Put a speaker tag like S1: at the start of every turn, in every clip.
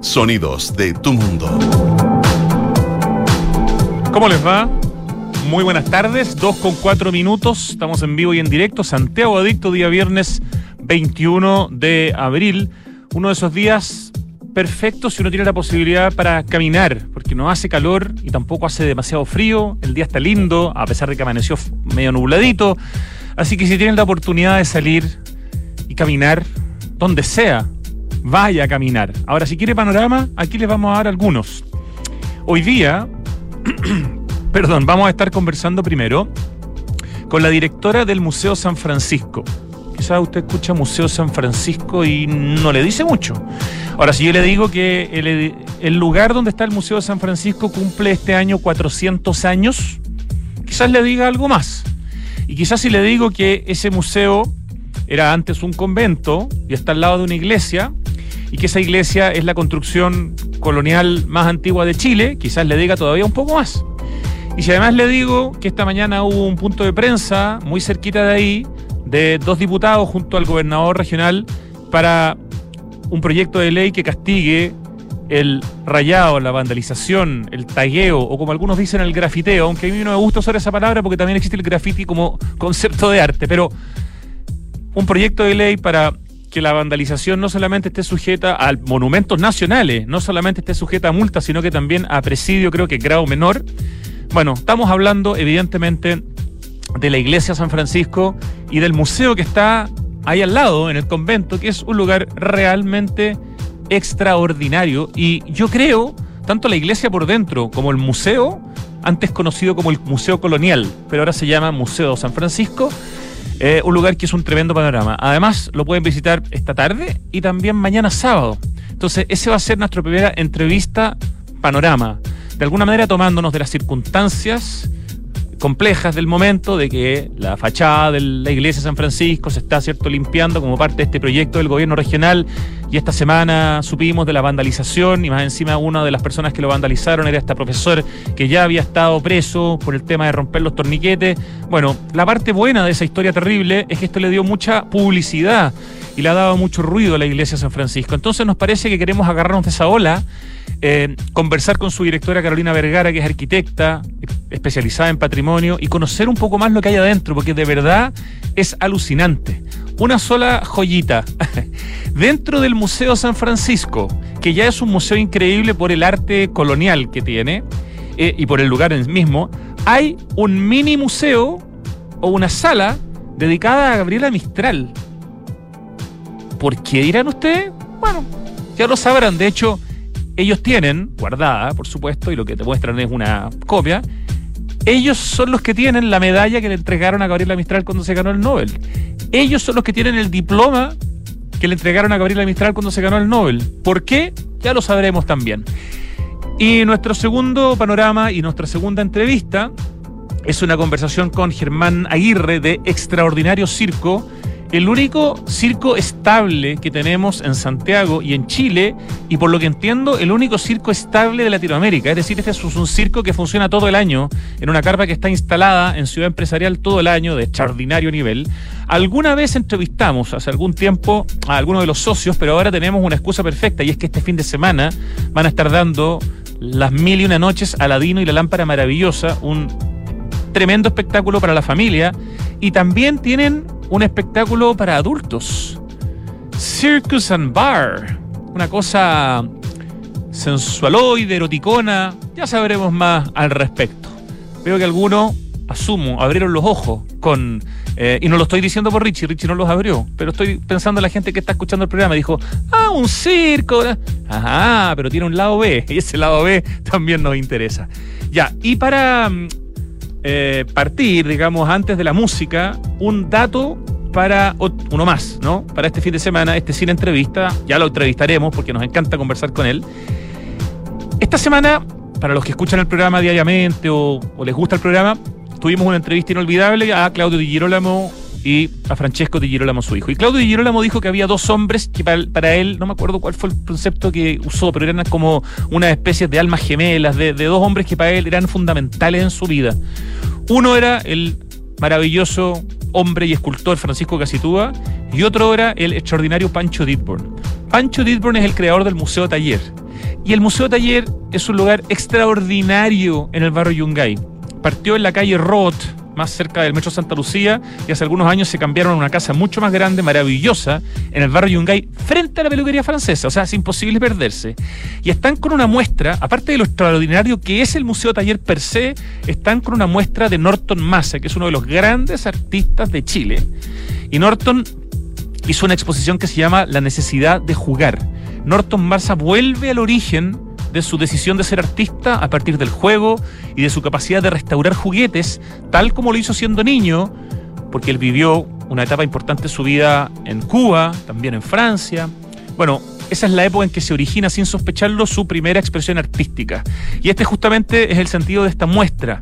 S1: Sonidos de tu mundo.
S2: ¿Cómo les va? Muy buenas tardes, 2 con 4 minutos, estamos en vivo y en directo, Santiago Adicto, día viernes 21 de abril, uno de esos días perfectos si uno tiene la posibilidad para caminar, porque no hace calor y tampoco hace demasiado frío, el día está lindo, a pesar de que amaneció medio nubladito, así que si tienen la oportunidad de salir y caminar, donde sea, vaya a caminar. Ahora, si quiere panorama, aquí les vamos a dar algunos. Hoy día, perdón, vamos a estar conversando primero con la directora del Museo San Francisco. Quizás usted escucha Museo San Francisco y no le dice mucho. Ahora, si yo le digo que el, el lugar donde está el Museo San Francisco cumple este año 400 años, quizás le diga algo más. Y quizás si le digo que ese museo era antes un convento y está al lado de una iglesia, y que esa iglesia es la construcción colonial más antigua de Chile, quizás le diga todavía un poco más. Y si además le digo que esta mañana hubo un punto de prensa muy cerquita de ahí, de dos diputados junto al gobernador regional para un proyecto de ley que castigue el rayado, la vandalización, el tagueo, o como algunos dicen, el grafiteo, aunque a mí no me gusta usar esa palabra porque también existe el graffiti como concepto de arte, pero un proyecto de ley para que la vandalización no solamente esté sujeta a monumentos nacionales, no solamente esté sujeta a multas, sino que también a presidio, creo que grado menor. Bueno, estamos hablando evidentemente de la iglesia San Francisco y del museo que está ahí al lado, en el convento, que es un lugar realmente extraordinario. Y yo creo, tanto la iglesia por dentro como el museo, antes conocido como el Museo Colonial, pero ahora se llama Museo San Francisco, eh, un lugar que es un tremendo panorama. Además, lo pueden visitar esta tarde y también mañana sábado. Entonces, ese va a ser nuestra primera entrevista panorama. De alguna manera tomándonos de las circunstancias complejas del momento de que la fachada de la iglesia de San Francisco se está cierto limpiando como parte de este proyecto del gobierno regional y esta semana supimos de la vandalización y más encima una de las personas que lo vandalizaron era este profesor que ya había estado preso por el tema de romper los torniquetes. Bueno, la parte buena de esa historia terrible es que esto le dio mucha publicidad y le ha dado mucho ruido a la iglesia de San Francisco. Entonces nos parece que queremos agarrarnos de esa ola eh, conversar con su directora Carolina Vergara, que es arquitecta, especializada en patrimonio, y conocer un poco más lo que hay adentro, porque de verdad es alucinante. Una sola joyita. Dentro del Museo San Francisco, que ya es un museo increíble por el arte colonial que tiene eh, y por el lugar en mismo, hay un mini museo o una sala dedicada a Gabriela Mistral. ¿Por qué dirán ustedes? Bueno, ya lo sabrán. De hecho, ellos tienen, guardada, por supuesto, y lo que te muestran es una copia, ellos son los que tienen la medalla que le entregaron a Gabriela Mistral cuando se ganó el Nobel. Ellos son los que tienen el diploma que le entregaron a Gabriela Mistral cuando se ganó el Nobel. ¿Por qué? Ya lo sabremos también. Y nuestro segundo panorama y nuestra segunda entrevista es una conversación con Germán Aguirre de Extraordinario Circo, el único circo estable que tenemos en Santiago y en Chile, y por lo que entiendo, el único circo estable de Latinoamérica. Es decir, este es un circo que funciona todo el año, en una carpa que está instalada en Ciudad Empresarial todo el año, de extraordinario nivel. Alguna vez entrevistamos hace algún tiempo a algunos de los socios, pero ahora tenemos una excusa perfecta, y es que este fin de semana van a estar dando las mil y una noches Aladino y la lámpara maravillosa, un tremendo espectáculo para la familia, y también tienen un espectáculo para adultos. Circus and Bar. Una cosa sensualoide, eroticona. Ya sabremos más al respecto. Veo que algunos, asumo, abrieron los ojos con... Eh, y no lo estoy diciendo por Richie, Richie no los abrió, pero estoy pensando en la gente que está escuchando el programa. Dijo, ah, un circo. Ajá, pero tiene un lado B, y ese lado B también nos interesa. Ya, y para mm, eh, partir, digamos, antes de la música, un dato para uno más, ¿no? Para este fin de semana, este cine entrevista, ya lo entrevistaremos porque nos encanta conversar con él. Esta semana, para los que escuchan el programa diariamente o, les gusta el programa, tuvimos una entrevista inolvidable a Claudio Di Girolamo y a Francesco Di Girolamo, su hijo. Y Claudio Di Girolamo dijo que había dos hombres que para, él, no me acuerdo cuál fue el concepto que usó, pero eran como una especie de almas gemelas, de, dos hombres que para él eran fundamentales en su vida. Uno era el maravilloso hombre y escultor Francisco Casitúa y otro era el extraordinario Pancho Ditborn. Pancho Ditborn es el creador del Museo Taller Y el Museo Taller es un lugar extraordinario en el barrio Yungay. Partió en la calle Roth, más cerca del Metro Santa Lucía, y hace algunos años se cambiaron a una casa mucho más grande, maravillosa, en el barrio Yungay, frente a la peluquería francesa. O sea, es imposible perderse. Y están con una muestra, aparte de lo extraordinario que es el Museo Taller per se, están con una muestra de Norton Massa, que es uno de los grandes artistas de Chile. Y Norton hizo una exposición que se llama La necesidad de jugar. Norton Massa vuelve al origen de su decisión de ser artista a partir del juego y de su capacidad de restaurar juguetes, tal como lo hizo siendo niño, porque él vivió una etapa importante de su vida en Cuba, también en Francia. Bueno, esa es la época en que se origina, sin sospecharlo, su primera expresión artística. Y este justamente es el sentido de esta muestra,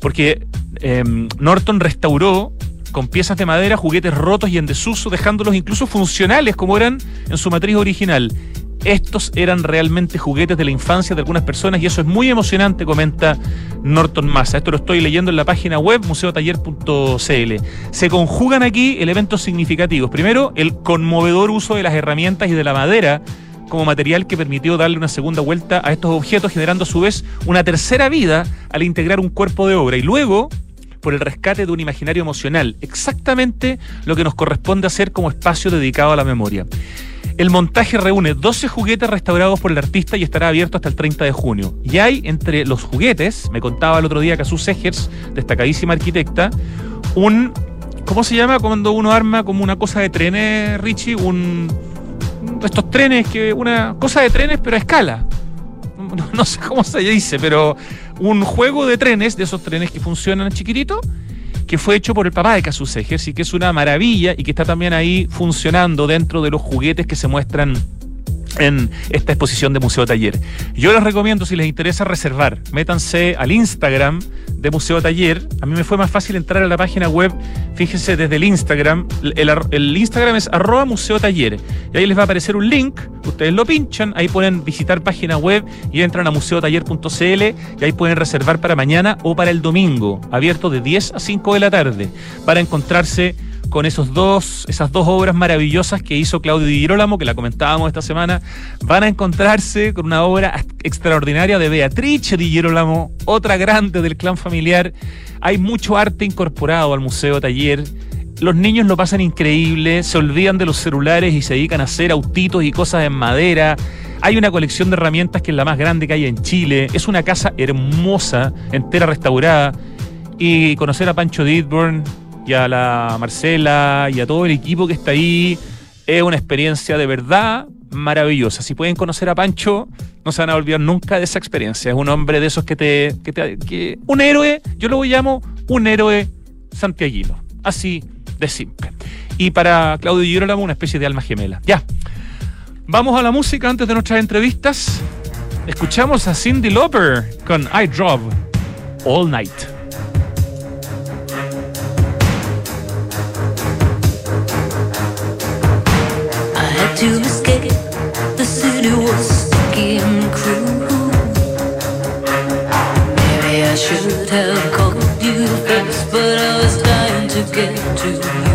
S2: porque em, Norton restauró con piezas de madera juguetes rotos y en desuso, dejándolos incluso funcionales como eran en su matriz original estos eran realmente juguetes de la infancia de algunas personas y eso es muy emocionante, comenta Norton Massa. Esto lo estoy leyendo en la página web museotaller.cl. Se conjugan aquí elementos significativos. Primero, el conmovedor uso de las herramientas y de la madera como material que permitió darle una segunda vuelta a estos objetos, generando a su vez una tercera vida al integrar un cuerpo de obra. Y luego, por el rescate de un imaginario emocional, exactamente lo que nos corresponde hacer como espacio dedicado a la memoria. El montaje reúne 12 juguetes restaurados por el artista y estará abierto hasta el 30 de junio. Y hay entre los juguetes, me contaba el otro día Casus Segers, destacadísima arquitecta, un. ¿Cómo se llama cuando uno arma como una cosa de trenes, Richie? Un. Estos trenes que. Una cosa de trenes, pero a escala. No, no sé cómo se dice, pero un juego de trenes, de esos trenes que funcionan chiquititos que fue hecho por el papá de Casus y que es una maravilla y que está también ahí funcionando dentro de los juguetes que se muestran en esta exposición de Museo Taller. Yo les recomiendo, si les interesa reservar, métanse al Instagram de Museo Taller. A mí me fue más fácil entrar a la página web, fíjense desde el Instagram. El, Instagram es arroba Museo Taller. Y ahí les va a aparecer un link, ustedes lo pinchan, ahí pueden visitar página web y entran a museotaller.cl y ahí pueden reservar para mañana o para el domingo, abierto de 10 a 5 de la tarde, para encontrarse con esos dos, esas dos obras maravillosas que hizo Claudio Di Girolamo, que la comentábamos esta semana, van a encontrarse con una obra extraordinaria de Beatrice Di Girolamo, otra grande del clan familiar. Hay mucho arte incorporado al Museo Taller. Los niños lo pasan increíble, se olvidan de los celulares y se dedican a hacer autitos y cosas en madera. Hay una colección de herramientas que es la más grande que hay en Chile. Es una casa hermosa, entera restaurada. Y conocer a Pancho Didburn, y a la Marcela y a todo el equipo que está ahí. Es una experiencia de verdad maravillosa. Si pueden conocer a Pancho, no se van a olvidar nunca de esa experiencia. Es un hombre de esos que te. Que te un héroe, yo lo llamo un héroe santiaguino. Así de simple. Y para Claudio Girolamo, una especie de alma gemela. Ya. Vamos a la música antes de nuestras entrevistas. Escuchamos a Cindy Lauper con I Drove All Night. To escape. The city was sticky and cruel. Maybe I should have called you first, but I was dying to get to you.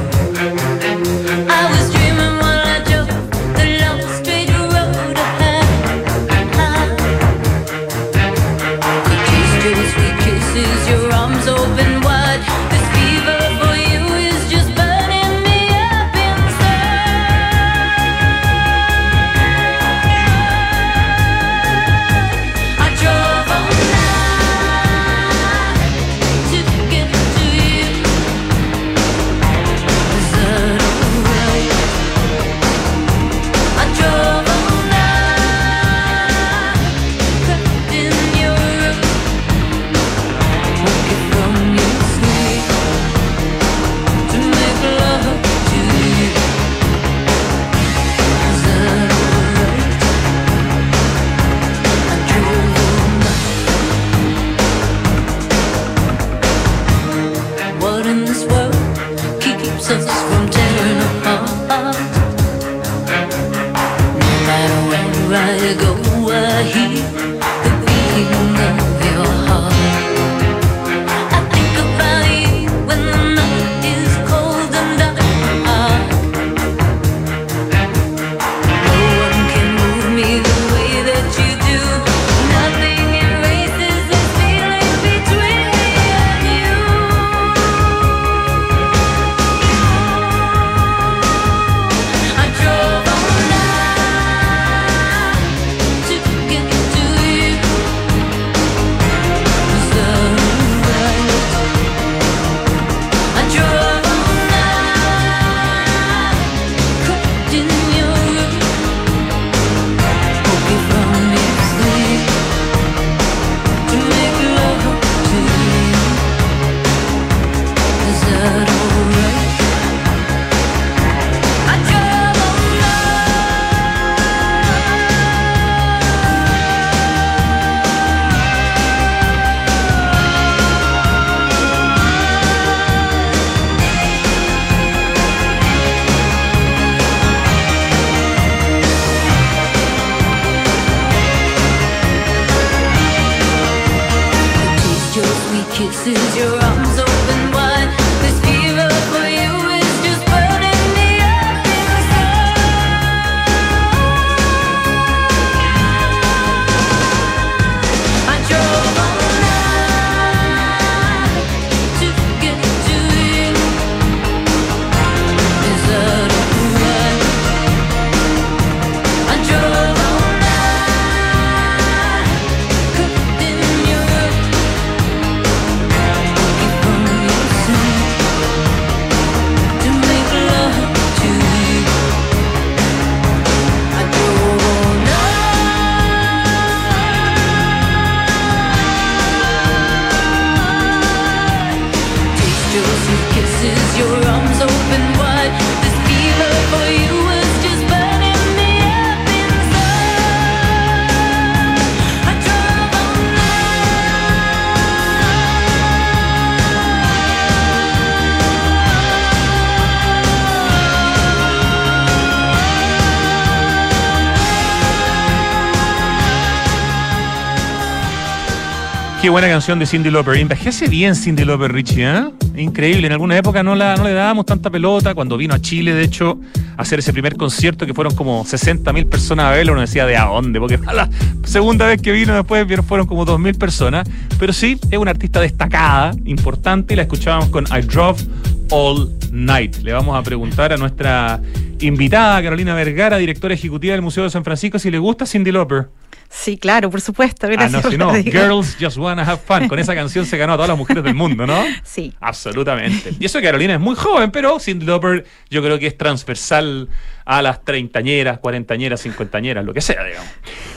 S2: Buena canción de Cindy Lauper. Envejece bien Cindy Lauper, Richie, ¿eh? Increíble. En alguna época no, la, no le dábamos tanta pelota. Cuando vino a Chile, de hecho, a hacer ese primer concierto que fueron como 60 mil personas a verlo, uno decía de a dónde, porque la segunda vez que vino después fueron como 2 mil personas. Pero sí, es una artista destacada, importante, y la escuchábamos con I Drove All Night. Le vamos a preguntar a nuestra invitada, Carolina Vergara, directora ejecutiva del Museo de San Francisco, si le gusta Cindy Lauper.
S3: Sí, claro, por supuesto.
S2: Ah, no, si no, Girls Just Wanna Have Fun. Con esa canción se ganó a todas las mujeres del mundo, ¿no?
S3: Sí.
S2: Absolutamente. Y eso que Carolina es muy joven, pero Cindy Lauper yo creo que es transversal a las treintañeras, cuarentañeras, cincuentañeras, lo que sea, digamos.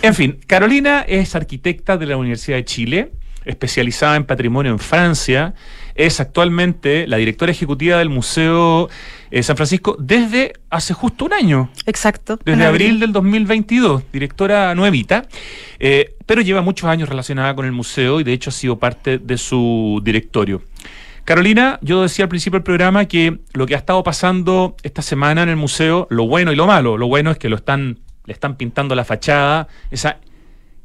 S2: En fin, Carolina es arquitecta de la Universidad de Chile, especializada en patrimonio en Francia. Es actualmente la directora ejecutiva del Museo eh, San Francisco desde hace justo un año.
S3: Exacto.
S2: Desde abril del 2022, directora nuevita, eh, pero lleva muchos años relacionada con el museo y de hecho ha sido parte de su directorio. Carolina, yo decía al principio del programa que lo que ha estado pasando esta semana en el museo, lo bueno y lo malo, lo bueno es que lo están, le están pintando la fachada, esa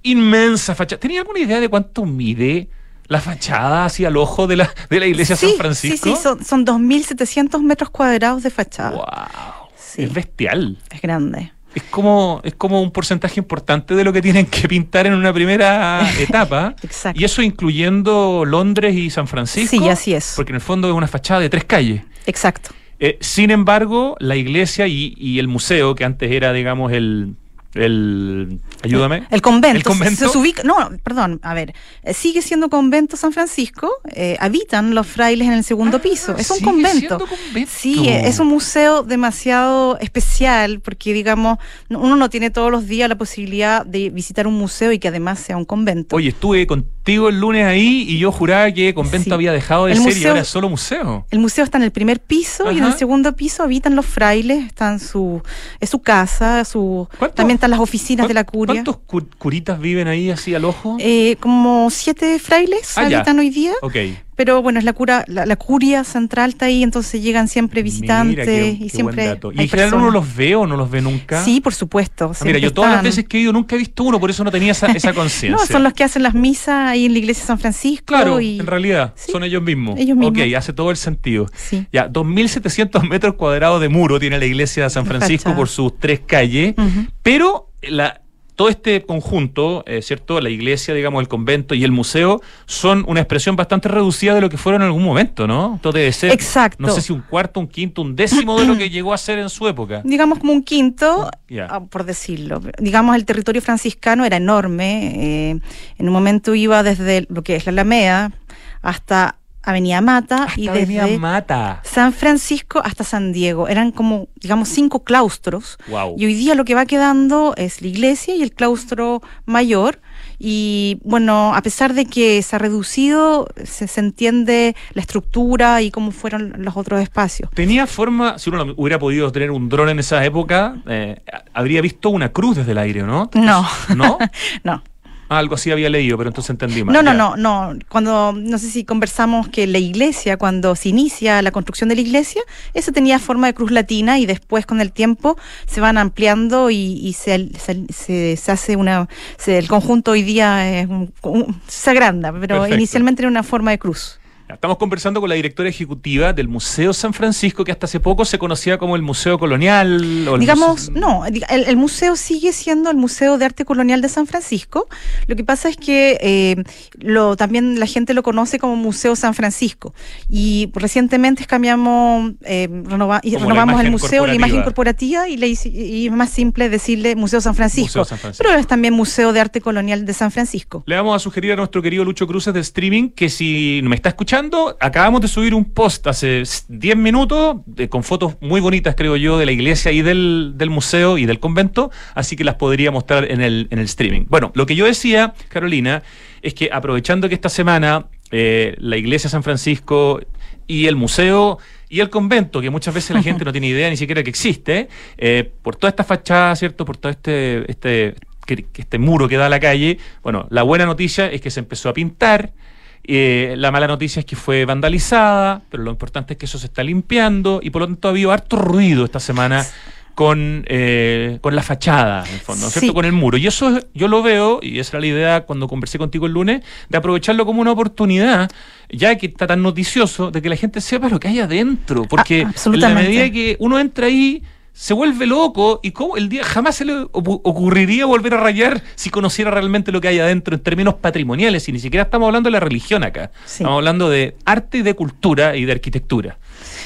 S2: inmensa fachada. ¿Tenía alguna idea de cuánto mide la fachada hacia el ojo de la, de la iglesia
S3: sí,
S2: San Francisco?
S3: Sí, sí, son, son 2.700 metros cuadrados de fachada.
S2: ¡Wow!
S3: Sí.
S2: Es bestial.
S3: Es grande.
S2: Es como, es como un porcentaje importante de lo que tienen que pintar en una primera etapa.
S3: Exacto.
S2: Y eso incluyendo Londres y San Francisco.
S3: Sí, así es.
S2: Porque en el fondo es una fachada de tres calles.
S3: Exacto.
S2: Eh, sin embargo, la iglesia y, y el museo, que antes era, digamos, el. El ayúdame.
S3: El convento.
S2: El convento.
S3: Se, se ubica, no, perdón, a ver, eh, sigue siendo convento San Francisco, eh, habitan los frailes en el segundo
S2: Ah,
S3: piso, es un convento.
S2: convento.
S3: Sí, es un museo demasiado especial porque, digamos, no- uno no tiene todos los días la posibilidad de visitar un museo y que además sea un convento.
S2: Oye, estuve contigo el lunes ahí y yo juraba que convento
S3: Sí.
S2: había dejado de
S3: El
S2: ser y
S3: museo-
S2: ahora es solo museo.
S3: El museo está en el primer piso y en el segundo piso habitan los frailes, están su, es su casa, su,
S2: ¿Cuántos-
S3: también están las oficinas de la curia.
S2: ¿Cuántos cu- curitas viven ahí así al ojo?
S3: Eh, como siete frailes
S2: Ah, ya.
S3: habitan hoy día,
S2: ok.
S3: Pero bueno, es la cura, la, la curia central está ahí, entonces llegan siempre visitantes
S2: qué-
S3: y
S2: qué
S3: siempre.
S2: ¿Y en general uno los ve o no los ve nunca?
S3: Sí, por supuesto.
S2: Ah, mira, yo todas las veces que he ido nunca he visto uno, por eso no tenía esa, esa conciencia.
S3: No, son los que hacen las misas ahí en la iglesia de San Francisco.
S2: Claro,
S3: y,
S2: en realidad,
S3: Sí,
S2: son ellos mismos.
S3: ellos mismos.
S2: Ok, hace todo el sentido.
S3: Sí.
S2: Ya, 2.700 metros cuadrados de muro tiene la iglesia de San Francisco por sus tres calles, pero la, todo este conjunto, eh, ¿cierto? La iglesia, digamos, el convento y el museo son una expresión bastante reducida de lo que fueron en algún momento, ¿no? Esto debe ser,
S3: Exacto.
S2: no sé si un cuarto, un quinto, un décimo de lo que llegó a ser en su época.
S3: digamos como un quinto, ah, por decirlo. Digamos, el territorio franciscano era enorme. eh, en un momento iba desde lo que es la Alameda hasta Avenida Mata y desde
S2: Mata.
S3: San Francisco hasta San Diego. Eran como, digamos, cinco claustros.
S2: Wow.
S3: Y hoy día lo que va quedando es la iglesia y el claustro mayor. Y bueno, a pesar de que se ha reducido, se, se entiende la estructura y cómo fueron los otros espacios.
S2: Tenía forma, si uno lo hubiera podido tener un dron en esa época, eh, habría visto una cruz desde el aire, ¿o ¿no?
S3: No.
S2: ¿No?
S3: No.
S2: Ah, algo así había leído, pero entonces entendí mal.
S3: No, no,
S2: Ya.
S3: no, no. Cuando, no sé si conversamos que la iglesia, cuando se inicia la construcción de la iglesia, eso tenía forma de cruz latina y después con el tiempo se van ampliando y, y se, se, se- se hace una, se- el conjunto hoy día es un- un- se agranda, pero
S2: Perfecto.
S3: inicialmente era una forma de cruz.
S2: Estamos conversando con la directora ejecutiva del Museo San Francisco, que hasta hace poco se conocía como el Museo Colonial. o el
S3: Digamos,
S2: museo-
S3: no, el, el museo sigue siendo el Museo de Arte Colonial de San Francisco. Lo que pasa es que eh, lo, también la gente lo conoce como Museo San Francisco. Y recientemente cambiamos, eh, renova- y renovamos el museo, la imagen
S2: corporativa.
S3: y, le hice- y es más simple decirle Museo San Francisco.
S2: Museo San Francisco.
S3: Pero es también Museo de Arte Colonial de San Francisco.
S2: Le vamos a sugerir a nuestro querido Lucho Cruces de streaming que si me está escuchando, acabamos de subir un post hace s- 10 minutos de- con fotos muy bonitas, creo yo, de la iglesia y del, del museo y del convento, así que las podría mostrar en el, en el streaming. Bueno, lo que yo decía, Carolina, es que aprovechando que esta semana eh, la iglesia San Francisco y el museo y el convento, que muchas veces la gente no tiene idea ni siquiera que existe, eh, por toda esta fachada, ¿cierto? Por todo este, este, este muro que da a la calle, bueno, la buena noticia es que se empezó a pintar. Eh, la mala noticia es que fue vandalizada, pero lo importante es que eso se está limpiando y por lo tanto ha habido harto ruido esta semana con, eh, con la fachada, en el fondo, ¿no
S3: Sí.
S2: ¿cierto? Con el muro. Y eso es- yo lo veo, y esa era la idea cuando conversé contigo el lunes, de aprovecharlo como una oportunidad, ya que está tan noticioso, de que la gente sepa lo que hay adentro. Porque
S3: Ah,
S2: en la medida que uno entra ahí, se vuelve loco y cómo el día jamás se le ocurriría volver a rayar si conociera realmente lo que hay adentro en términos patrimoniales y ni siquiera estamos hablando de la religión acá.
S3: Sí.
S2: Estamos hablando de arte y de cultura y de arquitectura.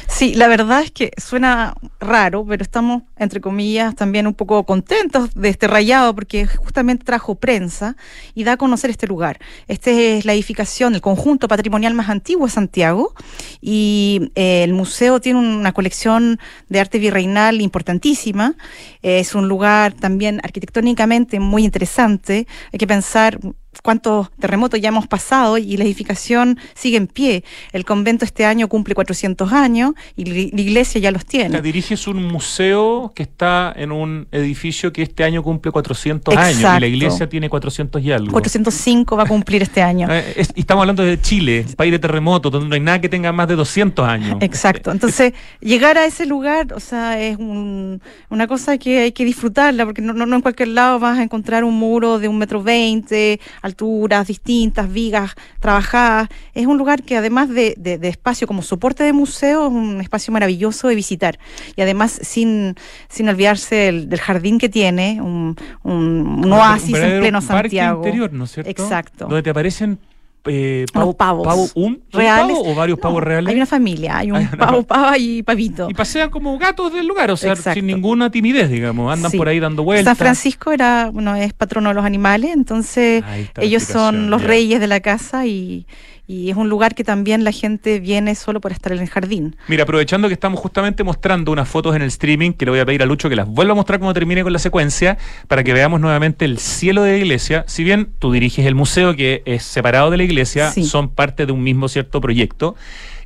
S3: Sí, la verdad es que suena raro, pero estamos, entre comillas, también un poco contentos de este rayado porque justamente trajo prensa y da a conocer este lugar. Esta es la edificación, el conjunto patrimonial más antiguo de Santiago y eh, el museo tiene una colección de arte virreinal importantísima. Es un lugar también arquitectónicamente muy interesante. Hay que pensar cuántos terremotos ya hemos pasado y la edificación sigue en pie. El convento este año cumple 400 años y la iglesia ya los
S2: O sea,
S3: tiene.
S2: diriges un museo que está en un edificio que este año cumple 400 años y la
S3: Exacto.
S2: iglesia tiene 400 y algo.
S3: 405 va a cumplir este año.
S2: Eh, y estamos hablando de Chile, país de terremotos, donde no hay nada que tenga más de 200 años.
S3: Exacto. Entonces, llegar a ese lugar, o sea, es un- una cosa que hay que disfrutarla, porque no, no, no en cualquier lado vas a encontrar un muro de un metro veinte, alturas distintas, vigas trabajadas. Es un lugar que además de, de- de espacio como soporte de museo, es un espacio maravilloso de visitar. Y además, sin, sin olvidarse del, del jardín que tiene, un, un- un oasis en pleno Santiago.
S2: interior, ¿no es cierto?
S3: Exacto.
S2: Donde te aparecen eh,
S3: Unos pavos.
S2: pavo- un,
S3: reales.
S2: pavo o varios
S3: No,
S2: pavos reales.
S3: Hay una familia, hay un
S2: Hay
S3: pavo, pava y pavito.
S2: Y pasean como gatos del lugar, o sea,
S3: Exacto.
S2: sin ninguna timidez, digamos. Andan
S3: Sí.
S2: por ahí dando vueltas.
S3: San Francisco era, bueno, es patrono de los animales, entonces ellos son los
S2: ya.
S3: reyes de la casa y, y es un lugar que también la gente viene solo por estar en el jardín.
S2: Mira, aprovechando que estamos justamente mostrando unas fotos en el streaming, que le voy a pedir a Lucho que las vuelva a mostrar cuando termine con la secuencia, para que veamos nuevamente el cielo de la iglesia. Si bien tú diriges el museo, que es separado de la iglesia,
S3: Sí.
S2: son parte de un mismo cierto proyecto.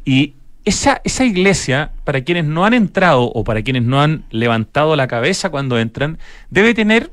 S2: Y esa, esa iglesia, para quienes no han entrado o para quienes no han levantado la cabeza cuando entran, debe tener,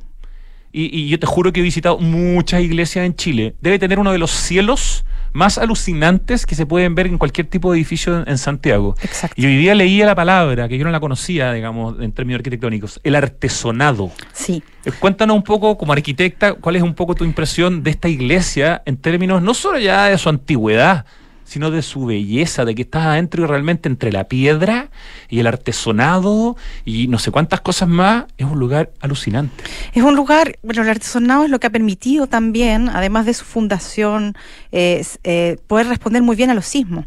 S2: y, y yo te juro que he visitado muchas iglesias en Chile, debe tener uno de los cielos más alucinantes que se pueden ver en cualquier tipo de edificio en, Santiago.
S3: Exacto.
S2: Y hoy día leía la palabra, que yo no la conocía, digamos, en términos arquitectónicos, el artesonado.
S3: Sí.
S2: Eh, Cuéntanos un poco, como arquitecta, cuál es un poco tu impresión de esta iglesia en términos no solo ya de su antigüedad, sino de su belleza, de que estás adentro y realmente entre la piedra y el artesonado y no sé cuántas cosas más, es un lugar alucinante.
S3: Es un lugar, bueno, el artesonado es lo que ha permitido también, además de su fundación, eh, eh, poder responder muy bien a los sismos.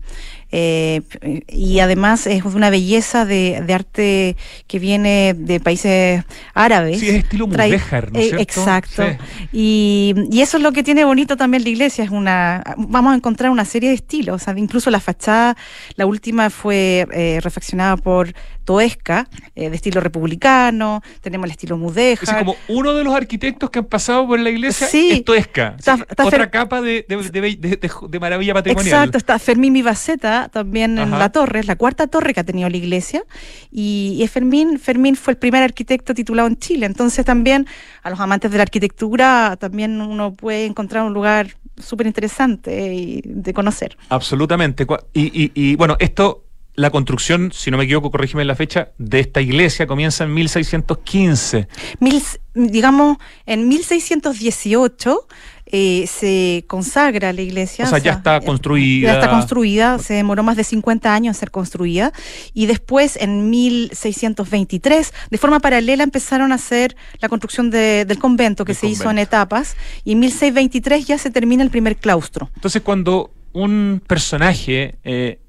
S3: Eh, y además es una belleza de, de arte que viene de países árabes.
S2: Sí, es estilo mudéjar, ¿no es
S3: eh,
S2: cierto?
S3: Exacto.
S2: Sí.
S3: Y, y eso es lo que tiene bonito también la iglesia, es una, vamos a encontrar una serie de estilos, o sea, incluso la fachada, la última fue eh, refaccionada por Toesca, de estilo republicano, tenemos el estilo
S2: Es
S3: mudéjar.
S2: decir, como uno de los arquitectos que han pasado por la iglesia
S3: Sí.
S2: es Toesca.
S3: Está-
S2: Sí,
S3: está
S2: otra capa de- de maravilla patrimonial.
S3: Exacto, está Fermín Mibaceta, también en la torre, es la cuarta torre que ha tenido la iglesia. Y, Fermín, Fermín fue el primer arquitecto titulado en Chile. Entonces también a los amantes de la arquitectura también uno puede encontrar un lugar súper interesante y de conocer.
S2: Absolutamente. Y- y, bueno, esto, la construcción, si no me equivoco, corrígeme la fecha, de esta iglesia comienza en 1615.
S3: Mil, digamos, en 1618 eh, se consagra la iglesia.
S2: O sea, ya está construida.
S3: Ya está construida, se demoró más de 50 años en ser construida. Y después, en 1623, de forma paralela, empezaron a hacer la construcción de- del convento, que se hizo en etapas. Y en 1623 ya se termina el primer claustro.
S2: Entonces, cuando un personaje eh,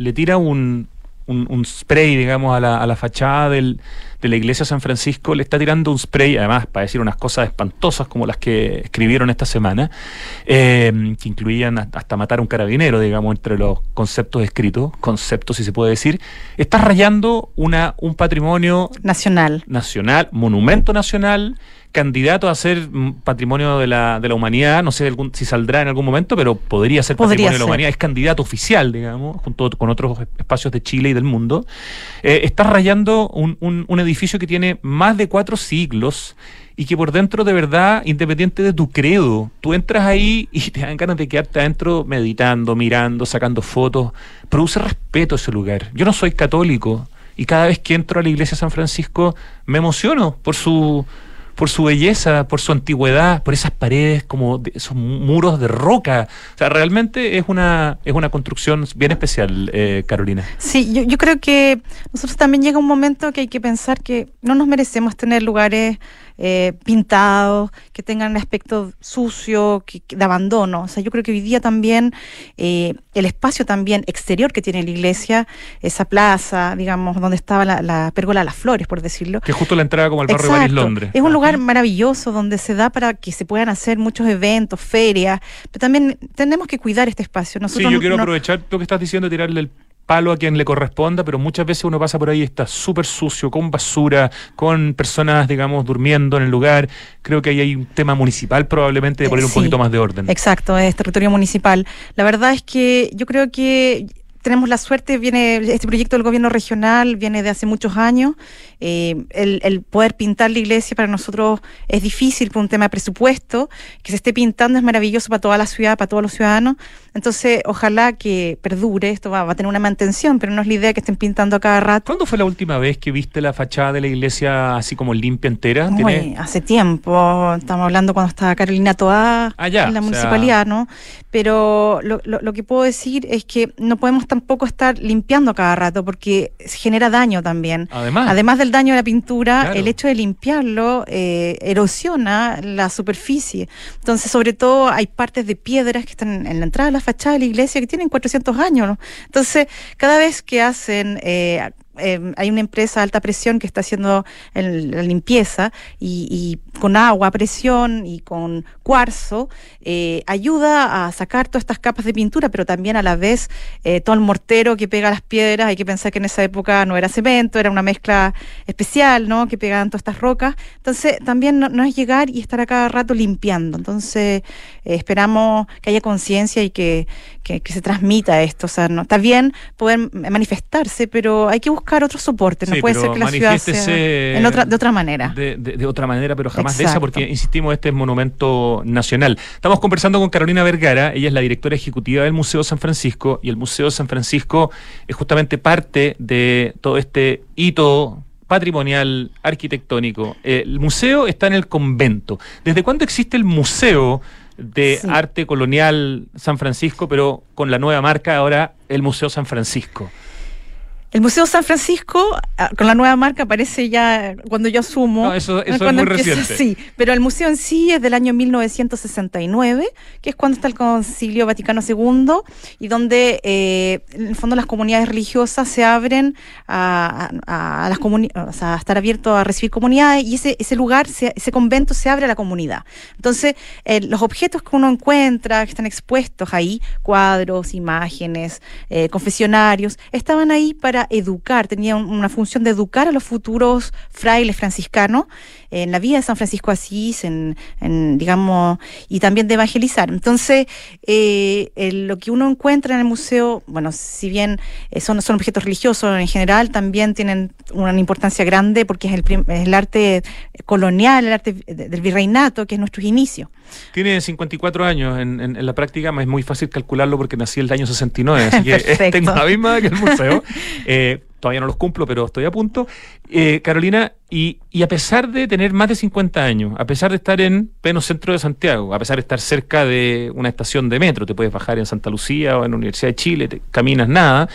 S2: le tira un, un- un spray, digamos, a la, a la fachada del- de la iglesia de San Francisco, le está tirando un spray, además, para decir unas cosas espantosas como las que escribieron esta semana, eh, que incluían hasta hasta matar a un carabinero, digamos, entre los conceptos escritos, conceptos, si se puede decir, está rayando una, un patrimonio
S3: Nacional.
S2: nacional, monumento nacional, candidato a ser mm, patrimonio de la, de la humanidad, no sé algún- si saldrá en algún momento, pero podría ser
S3: Podría
S2: patrimonio de la humanidad, es candidato oficial, digamos, junto con otros espacios de Chile y del mundo. Eh, está rayando un, un- un edificio que tiene más de cuatro siglos y que por dentro de verdad, independiente de tu credo, tú entras ahí y te dan ganas de quedarte adentro meditando, mirando, sacando fotos. Produce respeto ese lugar. Yo no soy católico y cada vez que entro a la iglesia de San Francisco me emociono por su por su belleza, por su antigüedad, por esas paredes como de- esos muros de roca. O sea, realmente es una es una construcción bien especial, eh, Carolina.
S3: Sí, yo, yo creo que nosotros también llega un momento que hay que pensar que no nos merecemos tener lugares eh, pintados, que tengan un aspecto sucio, que, de abandono. O sea, yo creo que hoy día también eh, el espacio también exterior que tiene la iglesia, esa plaza, digamos, donde estaba la, la pérgola de las flores, por decirlo.
S2: Que justo la entrada como al barrio
S3: Exacto.
S2: París Londres.
S3: Es un
S2: Ah.
S3: lugar maravilloso donde se da para que se puedan hacer muchos eventos, ferias, pero también tenemos que cuidar este espacio.
S2: Sí, yo quiero
S3: no-
S2: aprovechar lo que estás diciendo, tirarle el palo a quien le corresponda, pero muchas veces uno pasa por ahí y está súper sucio, con basura, con personas, digamos, durmiendo en el lugar. Creo que ahí hay un tema municipal probablemente de poner un poquito más de orden.
S3: Exacto, es territorio municipal. La verdad es que yo creo que tenemos la suerte, viene este proyecto del gobierno regional, viene de hace muchos años. Eh, el, el poder pintar la iglesia para nosotros es difícil por un tema de presupuesto. Que se esté pintando es maravilloso para toda la ciudad, para todos los ciudadanos. Entonces, ojalá que perdure, esto va, va a tener una mantención, pero no es la idea que estén pintando a cada rato.
S2: ¿Cuándo fue la última vez que viste la fachada de la iglesia así como limpia entera?
S3: Uy,
S2: ¿Tiene-
S3: hace tiempo, estamos hablando cuando estaba Carolina Toá
S2: Ah,
S3: en la
S2: o sea-
S3: municipalidad, ¿no? Pero lo, lo- lo que puedo decir es que no podemos tampoco estar limpiando cada rato porque genera daño también.
S2: Además,
S3: Además del daño de la pintura,
S2: Claro.
S3: el hecho de limpiarlo eh, erosiona la superficie. Entonces, sobre todo, hay partes de piedras que están en la entrada de la fachada de la iglesia que tienen 400 años. ¿no? Entonces, cada vez que hacen... eh, eh, hay una empresa de alta presión que está haciendo la limpieza y, y con agua a presión y con cuarzo eh, ayuda a sacar todas estas capas de pintura, pero también a la vez eh, todo el mortero que pega las piedras. Hay que pensar que en esa época no era cemento, era una mezcla especial, ¿no? Que pegaban todas estas rocas. Entonces también no, no es llegar y estar a cada rato limpiando. Entonces eh, esperamos que haya conciencia y que, que, que se transmita esto. O sea, no está bien poder manifestarse, pero hay que buscar otros soportes. No
S2: Sí,
S3: puede ser que la ciudad sea en otra, de otra manera.
S2: de, de- de otra manera, pero jamás de esa, porque insistimos, este es monumento nacional. Estamos conversando con Carolina Vergara, ella es la directora ejecutiva del Museo San Francisco, y el Museo San Francisco es justamente parte de todo este hito patrimonial, arquitectónico. El museo está en el convento. ¿Desde cuándo existe el Museo de
S3: Sí.
S2: Arte Colonial San Francisco, pero con la nueva marca ahora el Museo San Francisco?
S3: El Museo San Francisco, ah, con la nueva marca, aparece ya cuando yo asumo.
S2: No, eso- eso es muy
S3: empieza
S2: reciente.
S3: Sí, pero el museo en sí es del año 1969, que es cuando está el Concilio Vaticano II, y donde eh, en el fondo las comunidades religiosas se abren a, a- a las o sea, a estar abiertos a recibir comunidades, y ese, ese lugar, se- ese convento se abre a la comunidad. Entonces, eh, los objetos que uno encuentra, que están expuestos ahí, cuadros, imágenes, eh, confesionarios, estaban ahí para educar, tenían una función de educar a los futuros frailes franciscanos en la vida de San Francisco Asís, en, en, digamos, y también de evangelizar. Entonces, eh, lo que uno encuentra en el museo, bueno, si bien eh, son, son objetos religiosos en general, también tienen una importancia grande porque es el, prim- es el arte colonial, el arte de- del virreinato, que es nuestros inicios.
S2: Tiene 54 años en, en- en la práctica, es muy fácil calcularlo porque nací el año 69, así que eh, tengo la misma que el museo. Eh, todavía no los cumplo, pero estoy a punto. Eh, Carolina, y, y a pesar de tener más de 50 años, a pesar de estar en pleno centro de Santiago, a pesar de estar cerca de una estación de metro, te puedes bajar en Santa Lucía o en la Universidad de Chile, te caminas nada,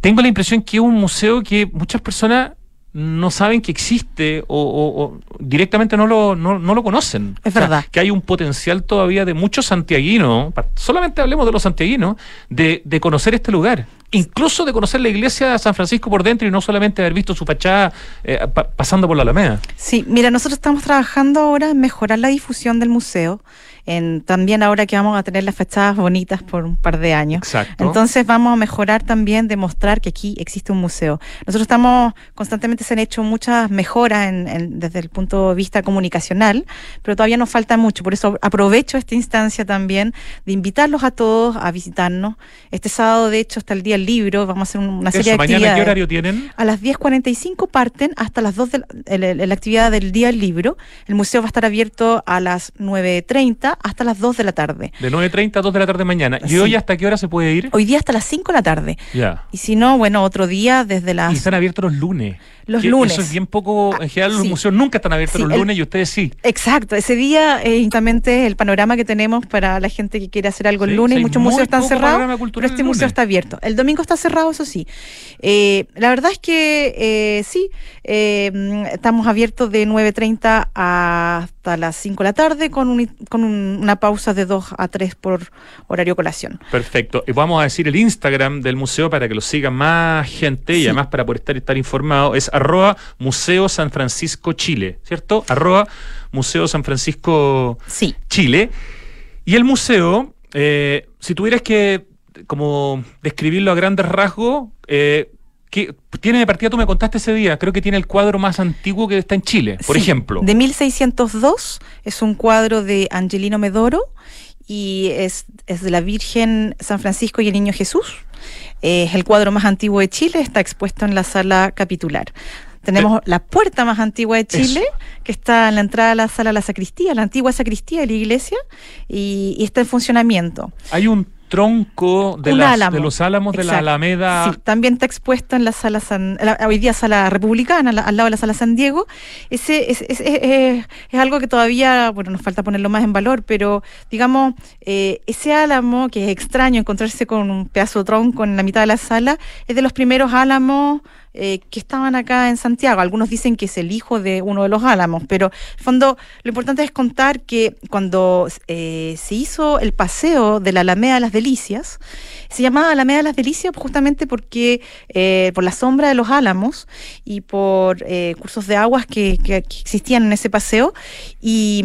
S2: tengo la impresión que es un museo que muchas personas no saben que existe o, o- o directamente no lo, no, no lo conocen.
S3: Es verdad.
S2: Que hay un potencial todavía de muchos santiaguinos, solamente hablemos de los santiaguinos, de, de conocer este lugar. Incluso de conocer la iglesia de San Francisco por dentro y no solamente haber visto su fachada eh, pa- pasando por la Alameda.
S3: Sí, mira, nosotros estamos trabajando ahora en mejorar la difusión del museo. En, también ahora que vamos a tener las fachadas bonitas por un par de años.
S2: Exacto.
S3: Entonces vamos a mejorar también, demostrar que aquí existe un museo. Nosotros estamos, constantemente se han hecho muchas mejoras en- en- desde el punto de vista comunicacional, pero todavía nos falta mucho. Por eso aprovecho esta instancia también de invitarlos a todos a visitarnos. Este sábado, de hecho, está el día del libro. Vamos a hacer una serie
S2: Eso,
S3: de
S2: mañana,
S3: actividades.
S2: ¿qué horario tienen?
S3: A las 10.45 parten hasta las 2 de la, el- el- la actividad del Día del Libro. El museo va a estar abierto a las 9.30 hasta las 2 de la tarde.
S2: De 9.30 a 2 de la tarde mañana. ¿Y
S3: Sí.
S2: hoy hasta qué hora se puede ir?
S3: Hoy día hasta las 5 de la tarde.
S2: Ya.
S3: Y si no, bueno, otro día desde
S2: Y
S3: las...
S2: están abiertos los lunes.
S3: Los
S2: Que
S3: lunes.
S2: Eso es bien poco. En general, los
S3: sí.
S2: museos nunca están abiertos
S3: Sí,
S2: los
S3: el-
S2: lunes y ustedes sí.
S3: Exacto, ese día es justamente el panorama que tenemos para la gente que quiere hacer algo el lunes. Muchos museos están cerrados, pero este museo está abierto. El domingo está cerrado, eso sí. Eh, la verdad es que eh, sí, eh, mm, estamos abiertos de 9.30 hasta las 5 de la tarde con, un- con un- una pausa de 2 a 3 por horario colación.
S2: Perfecto. Y vamos a decir el Instagram del museo para que lo siga más gente y además para poder estar, estar informado. Es arroba Museo San Francisco Chile, ¿cierto? Arroba Museo San Francisco
S3: Sí.
S2: Chile. Y el museo, eh, si tuvieras que como describirlo a grandes rasgos, eh, ¿qué- tiene de partida, tú me contaste ese día, creo que tiene el cuadro más antiguo que está en Chile, por
S3: Sí,
S2: ejemplo.
S3: De 1602 es un cuadro de Angelino Medoro y es, es de la Virgen San Francisco y el Niño Jesús. Eh, Es el cuadro más antiguo de Chile, está expuesto en la sala capitular. Tenemos la puerta más antigua de Chile, que está en la entrada a la sala de la sacristía, la antigua sacristía de la iglesia, y, y está en funcionamiento.
S2: Hay un tronco de, las- los álamos de la. Alameda.
S3: Sí, también está expuesto en la sala San, la- hoy día sala republicana, la- al lado de la sala San Diego. Ese es, es- es- es- es algo que todavía, bueno, nos falta ponerlo más en valor, pero digamos, eh, ese álamo, que es extraño encontrarse con un pedazo de tronco en la mitad de la sala, es de los primeros álamos eh, que estaban acá en Santiago. Algunos dicen que es el hijo de uno de los álamos, pero en el fondo lo importante es contar que cuando eh, se hizo el paseo de la Alameda de las Delicias, se llamaba Alameda de las Delicias justamente porque eh, por la sombra de los álamos y por cursos de aguas que, que- que existían en ese paseo y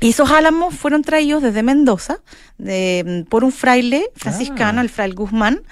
S3: y esos álamos fueron traídos desde Mendoza de- por un fraile franciscano,
S2: Ah.
S3: el fraile Guzmán,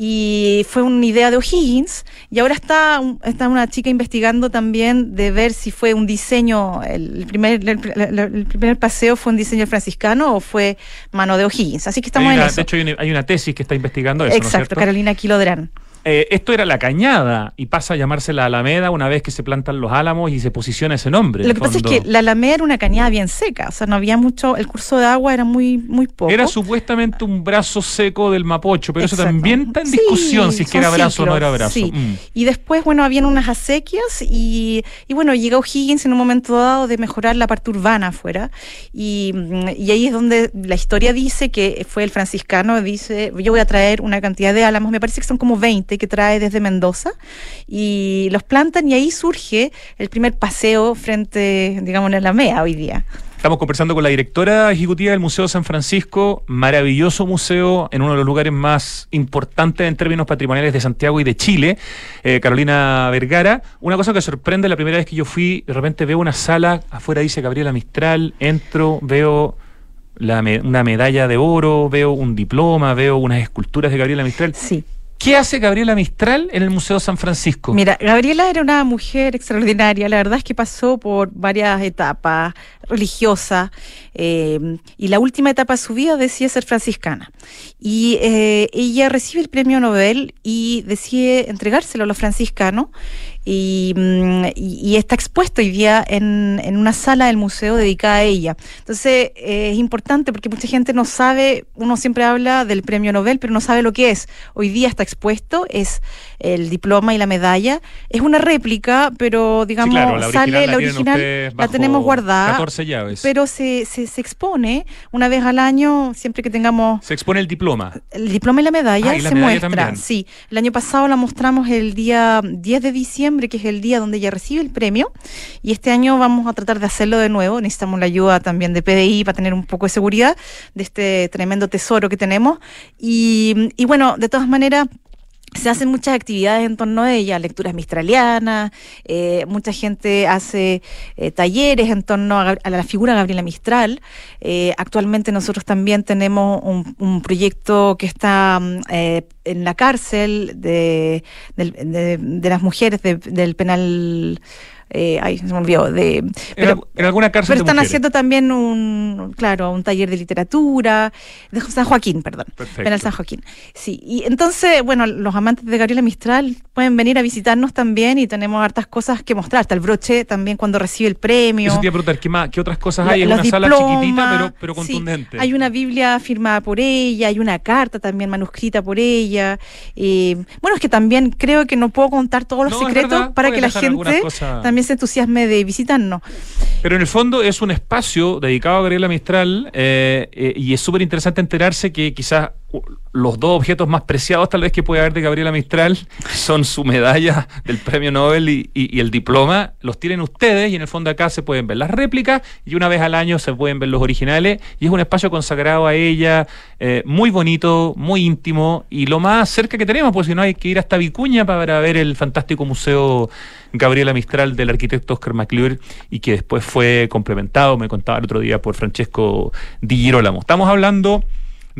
S3: y fue una idea de O'Higgins. Y ahora está, está una chica investigando también de ver si fue un diseño, el primer, el, primer paseo fue un diseño franciscano o fue mano de O'Higgins. Así que estamos
S2: Hay
S3: en
S2: una-
S3: eso.
S2: de hecho, hay una, hay una tesis que está investigando eso. ¿no es
S3: Exacto? Carolina Quilodrán.
S2: Eh, esto era la cañada y pasa a llamarse la Alameda una vez que se plantan los álamos y se posiciona ese nombre.
S3: Lo que pasa es que la Alameda era una cañada bien seca, o sea, no había mucho, el curso de agua era muy, muy poco.
S2: Era supuestamente un brazo seco del Mapocho, pero eso también está en
S3: Sí,
S2: discusión si es que era brazo o no era brazo.
S3: sí.
S2: Mm.
S3: Y después, bueno, habían unas acequias y, y bueno, llegó Higgins en un momento dado de mejorar la parte urbana afuera. Y, mm, y ahí es donde la historia dice que fue el franciscano, dice, yo voy a traer una cantidad de álamos, me parece que son como 20 que trae desde Mendoza, y los plantan y ahí surge el primer paseo frente, digamos, en la MEA hoy día.
S2: Estamos conversando con la directora ejecutiva del Museo San Francisco, maravilloso museo en uno de los lugares más importantes en términos patrimoniales de Santiago y de Chile, eh, Carolina Vergara. Una cosa que sorprende, la primera vez que yo fui, de repente veo una sala, afuera dice Gabriela Mistral, entro, veo la me- una medalla de oro, veo un diploma, veo unas esculturas de Gabriela Mistral.
S3: Sí.
S2: ¿Qué hace Gabriela Mistral en el Museo San Francisco?
S3: Mira, Gabriela era una mujer extraordinaria. La verdad es que pasó por varias etapas religiosas eh, y la última etapa de su vida decide ser franciscana. Y eh, ella recibe el premio Nobel y decide entregárselo a los franciscanos y, mm, y- y está expuesto hoy día en, en una sala del museo dedicada a ella. Entonces eh, es importante porque mucha gente no sabe, uno siempre habla del premio Nobel, pero no sabe lo que es. Hoy día está expuesto, es el diploma y la medalla. Es una réplica, pero digamos,
S2: Sí, claro, la
S3: sale
S2: la
S3: original, la tenemos guardada.
S2: 14 llaves.
S3: Pero se, se, se expone una vez al año, siempre que tengamos
S2: Se expone el diploma.
S3: el diploma y la medalla
S2: Ah, y la
S3: se
S2: medalla
S3: muestra.
S2: también.
S3: Sí, el año pasado la mostramos el día 10 de diciembre, que es el día donde ella recibe el premio, y este año vamos a tratar de hacerlo de nuevo. Necesitamos la ayuda también de PDI para tener un poco de seguridad de este tremendo tesoro que tenemos. Y, y bueno, de todas maneras. Se hacen muchas actividades en torno a ella, lecturas mistralianas, eh, mucha gente hace eh, talleres en torno a, a la figura de Gabriela Mistral. Eh, actualmente nosotros también tenemos un, un proyecto que está mm, en la cárcel de, de, las mujeres de- del penal. Eh, ay, se me olvidó. De,
S2: En,
S3: pero,
S2: al- en alguna cárcel
S3: pero están haciendo también un, claro, un taller de literatura, de San Joaquín, perdón.
S2: Perfecto.
S3: Penal San Joaquín. Sí, y entonces, bueno, los amantes de Gabriela Mistral pueden venir a visitarnos también y tenemos hartas cosas que mostrar. Hasta el broche también cuando recibe el premio.
S2: Eso te iba a preguntar, ¿qué, más, qué otras cosas hay?
S3: Los
S2: una sala chiquitita, pero, pero
S3: sí,
S2: contundente.
S3: hay una Biblia firmada por ella, hay una carta también manuscrita por ella. eh, bueno, es que también creo que no puedo contar todos los
S2: No,
S3: secretos
S2: verdad,
S3: para que la gente
S2: cosas.
S3: También se entusiasme de visitarnos.
S2: Pero en el fondo es un espacio dedicado a Gabriela Mistral eh, eh, y es súper interesante enterarse que quizás los dos objetos más preciados tal vez que puede haber de Gabriela Mistral son su medalla del premio Nobel y, el diploma. Los tienen ustedes y en el fondo acá se pueden ver las réplicas y una vez al año se pueden ver los originales y es un espacio consagrado a ella, eh, muy bonito, muy íntimo y lo más cerca que tenemos, pues si no hay que ir hasta Vicuña para ver el fantástico museo Gabriela Mistral del arquitecto Oscar McClure y que después fue complementado, me contaba el otro día por Francesco Di Girolamo. Estamos hablando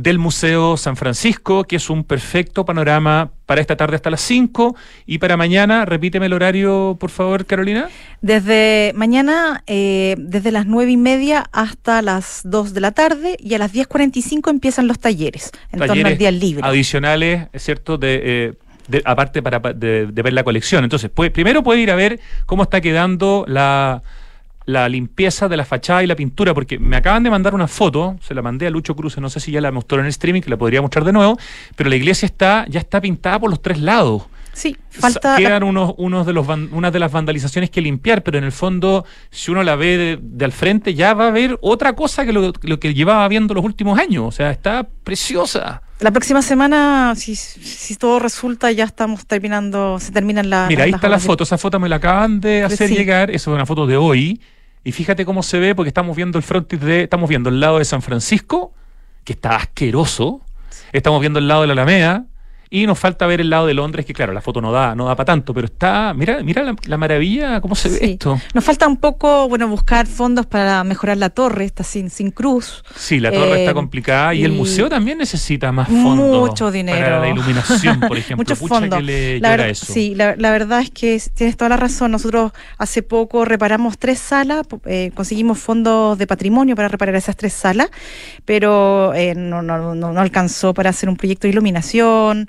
S2: del Museo San Francisco, que es un perfecto panorama para esta tarde hasta las 5 y para mañana, repíteme el horario, por favor, Carolina.
S3: Desde mañana, eh, desde las nueve y media hasta las 2 de la tarde y a las 10.45 empiezan los talleres en torno
S2: Talleres
S3: al día libre.
S2: Adicionales, es cierto, de, eh, de- aparte para, pa- de, de ver la colección. Entonces, puede- primero puede ir a ver cómo está quedando la, la limpieza de la fachada y la pintura, porque me acaban de mandar una foto, se la mandé a Lucho Cruz, no sé si ya la mostró en el streaming, que la podría mostrar de nuevo, pero la iglesia está ya está pintada por los tres lados.
S3: Sí, falta...
S2: Quedan unos, unos de los van- unas de las vandalizaciones que limpiar, pero en el fondo, si uno la ve de, de al frente, ya va a ver otra cosa que lo, lo que llevaba viendo los últimos años. O sea, está preciosa.
S3: La próxima semana, si, si todo resulta, ya estamos terminando, se terminan la,
S2: Mira, ahí
S3: las
S2: está la foto. Esa foto me la acaban de hacer
S3: sí.
S2: llegar. Esa es una foto de hoy. Y fíjate cómo se ve, porque estamos viendo el frontis de. Estamos viendo el lado de San Francisco, que está asqueroso. Estamos viendo el lado de la Alameda. Y nos falta ver el lado de Londres, que claro, la foto no da, no da para tanto, pero está. Mira, mira la, la maravilla, cómo se ve
S3: Sí.
S2: esto.
S3: Nos falta un poco, bueno, buscar fondos para mejorar la torre, está sin, sin cruz.
S2: Sí, la torre
S3: Eh,
S2: está complicada y, el
S3: y-
S2: museo también necesita más fondos.
S3: Mucho dinero.
S2: Para la iluminación, por ejemplo.
S3: Muchos
S2: Pucha
S3: fondos.
S2: que le
S3: La ver-
S2: eso.
S3: Sí, la, la verdad es que es- tienes toda la razón. Nosotros hace poco reparamos tres salas, eh, conseguimos fondos de patrimonio para reparar esas tres salas, pero eh, no, no, no, no alcanzó para hacer un proyecto de iluminación.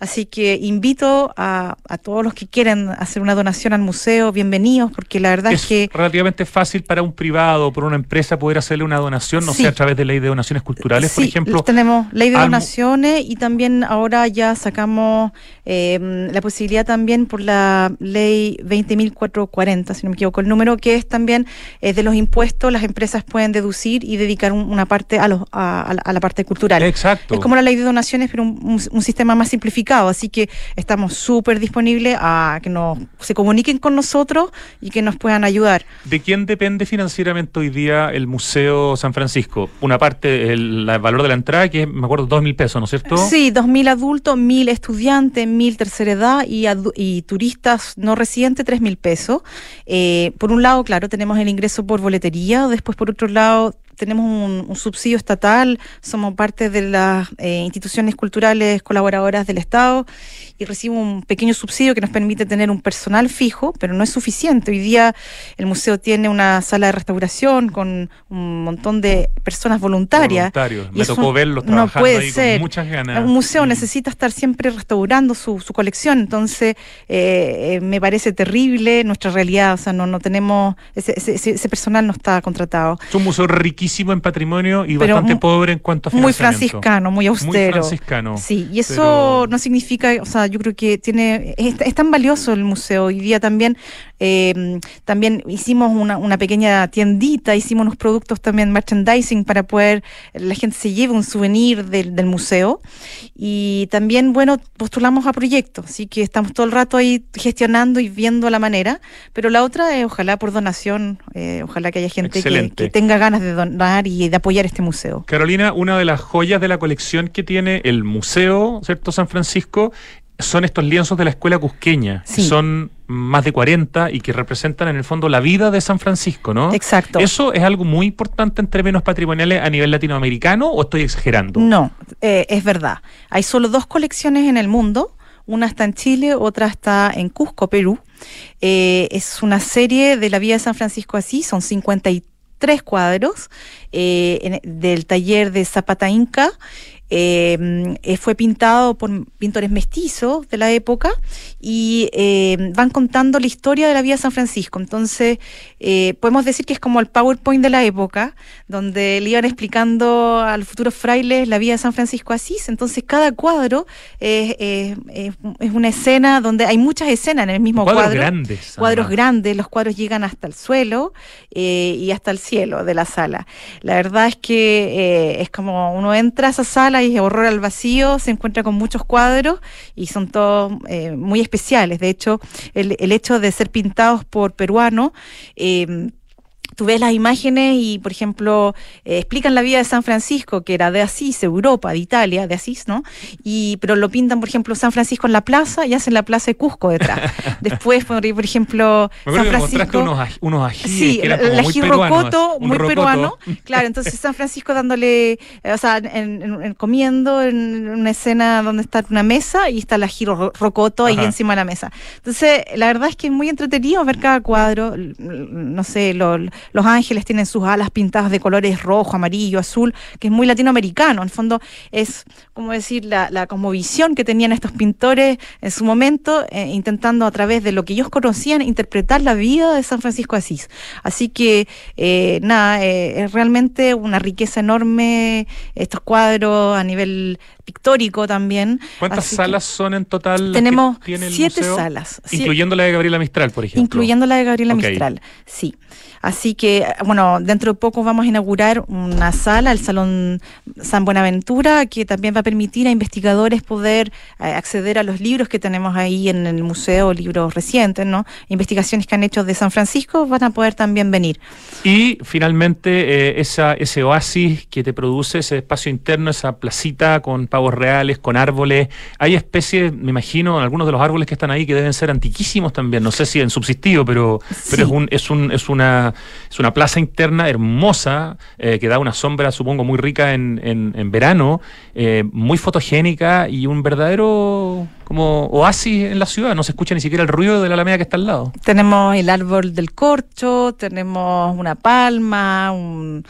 S3: Así que invito a, a todos los que quieren hacer una donación al museo, bienvenidos, porque la verdad es,
S2: es
S3: que
S2: relativamente fácil para un privado o por una empresa poder hacerle una donación, no
S3: Sí.
S2: sé, a través de ley de donaciones culturales, por
S3: Sí,
S2: ejemplo.
S3: tenemos ley de donaciones y también ahora ya sacamos eh, la posibilidad también por la ley 20.440, si no me equivoco el número, que es también eh, de los impuestos, las empresas pueden deducir y dedicar un- una parte a, los, a, a la, a la parte cultural.
S2: Exacto.
S3: Es como la ley de donaciones, pero un, un- un sistema más simplificado. Así que estamos súper disponibles a que nos se comuniquen con nosotros y que nos puedan ayudar.
S2: ¿De quién depende financieramente hoy día el Museo San Francisco? Una parte, el, valor de la entrada, que es, me acuerdo, dos mil pesos, ¿no es cierto?
S3: Sí, 2.000 adultos, 1.000 estudiantes, 1.000 tercera edad y, turistas no residentes, 3.000 pesos. Eh, por un lado, claro, tenemos el ingreso por boletería, después por otro lado tenemos un, un subsidio estatal, somos parte de las eh, instituciones culturales colaboradoras del Estado y recibimos un pequeño subsidio que nos permite tener un personal fijo, pero no es suficiente. Hoy día el museo tiene una sala de restauración con un montón de personas voluntarias.
S2: Voluntarios. Me tocó verlos
S3: no
S2: trabajando
S3: puede
S2: ahí
S3: ser.
S2: con muchas ganas.
S3: Un museo
S2: Mm.
S3: necesita estar siempre restaurando su, su colección, entonces eh, eh, me parece terrible nuestra realidad, o sea, no, no tenemos, ese, ese- ese personal no está contratado.
S2: Es un museo riquísimo en patrimonio y
S3: Pero
S2: bastante pobre en cuanto a
S3: Muy franciscano, muy austero.
S2: Muy franciscano.
S3: Sí, y eso
S2: pero-
S3: no significa, o sea, yo creo que tiene, es, es tan valioso el museo. Hoy día también, eh, también hicimos una, una pequeña tiendita, hicimos unos productos también merchandising para poder, la gente se lleve un souvenir del, del museo. Y también, bueno, postulamos a proyectos, así que estamos todo el rato ahí gestionando y viendo la manera. Pero la otra es, ojalá por donación, eh, ojalá que haya gente que, que tenga ganas de donar y de apoyar este museo.
S2: Carolina, una de las joyas de la colección que tiene el Museo, ¿cierto? San Francisco, son estos lienzos de la escuela cusqueña, que son más de 40 y que representan en el fondo la vida de San Francisco, ¿no?
S3: Exacto.
S2: ¿Eso es algo muy importante en términos patrimoniales a nivel latinoamericano o estoy exagerando?
S3: No, eh, es verdad. Hay solo dos colecciones en el mundo. Una está en Chile, otra está en Cusco, Perú. Eh, es una serie de la vida de San Francisco así, son 53 cuadros eh, del taller de Zapata Inca. Eh, eh, fue pintado por pintores mestizos de la época y eh, van contando la historia de la vida de San Francisco. Entonces, eh, podemos decir que es como el PowerPoint de la época, donde le iban explicando a los futuros frailes la vida de San Francisco Asís. Entonces, cada cuadro es, es- es- es una escena donde hay muchas escenas en el mismo
S2: Cuadros
S3: cuadro.
S2: grandes,
S3: Cuadros
S2: además.
S3: grandes, los cuadros llegan hasta el suelo eh, y hasta el cielo de la sala. La verdad es que es como uno entra a esa sala y horror al vacío, se encuentra con muchos cuadros y son todos eh, muy especiales. De hecho, el, el hecho de ser pintados por peruanos, eh, tú ves las imágenes y, por ejemplo, eh, explican la vida de San Francisco, que era de Asís, Europa, de Italia, de Asís, ¿no? Y, pero lo pintan, por ejemplo, San Francisco en la plaza y hacen la plaza de Cusco detrás. Después, por, por ejemplo,
S2: Me
S3: San
S2: que
S3: Francisco...
S2: unos, aj- unos ajíes
S3: Sí,
S2: que
S3: el
S2: muy
S3: ají
S2: peruanos,
S3: rocoto, muy
S2: rocoto.
S3: peruano. Claro, entonces San Francisco dándole, eh, o sea, en- en- en- comiendo en una escena donde está una mesa y está el ají ro- rocoto ahí encima de la mesa. Entonces, la verdad es que es muy entretenido ver cada cuadro. No sé, lo- los ángeles tienen sus alas pintadas de colores rojo, amarillo, azul, que es muy latinoamericano. En el fondo es, como decir, la, la cosmovisión que tenían estos pintores en su momento, eh, intentando a través de lo que ellos conocían interpretar la vida de San Francisco de Asís. Así que, eh, nada, eh, es realmente una riqueza enorme estos cuadros a nivel pictórico también.
S2: ¿Cuántas
S3: Así
S2: salas son en total?
S3: Tenemos siete
S2: museo?
S3: salas.
S2: Incluyendo la de Gabriela Mistral, por ejemplo.
S3: Incluyendo la de Gabriela. Mistral, sí. Así que, bueno, dentro de poco vamos a inaugurar una sala, el Salón San Buenaventura, que también va a permitir a investigadores poder eh, acceder a los libros que tenemos ahí en el museo, libros recientes, ¿no? Investigaciones que han hecho de San Francisco van a poder también venir.
S2: Y finalmente, eh, esa, ese oasis que te produce, ese espacio interno, esa placita con pavos reales, con árboles. Hay especies, me imagino, algunos de los árboles que están ahí que deben ser antiquísimos también. No sé si en subsistido, pero, pero es, un, es, un, es, una, es una plaza interna hermosa eh, que da una sombra, supongo, muy rica en, en, verano, eh, muy fotogénica y un verdadero como oasis en la ciudad. No se escucha ni siquiera el ruido de la alameda que está al lado.
S3: Tenemos el árbol del corcho, tenemos una palma, un...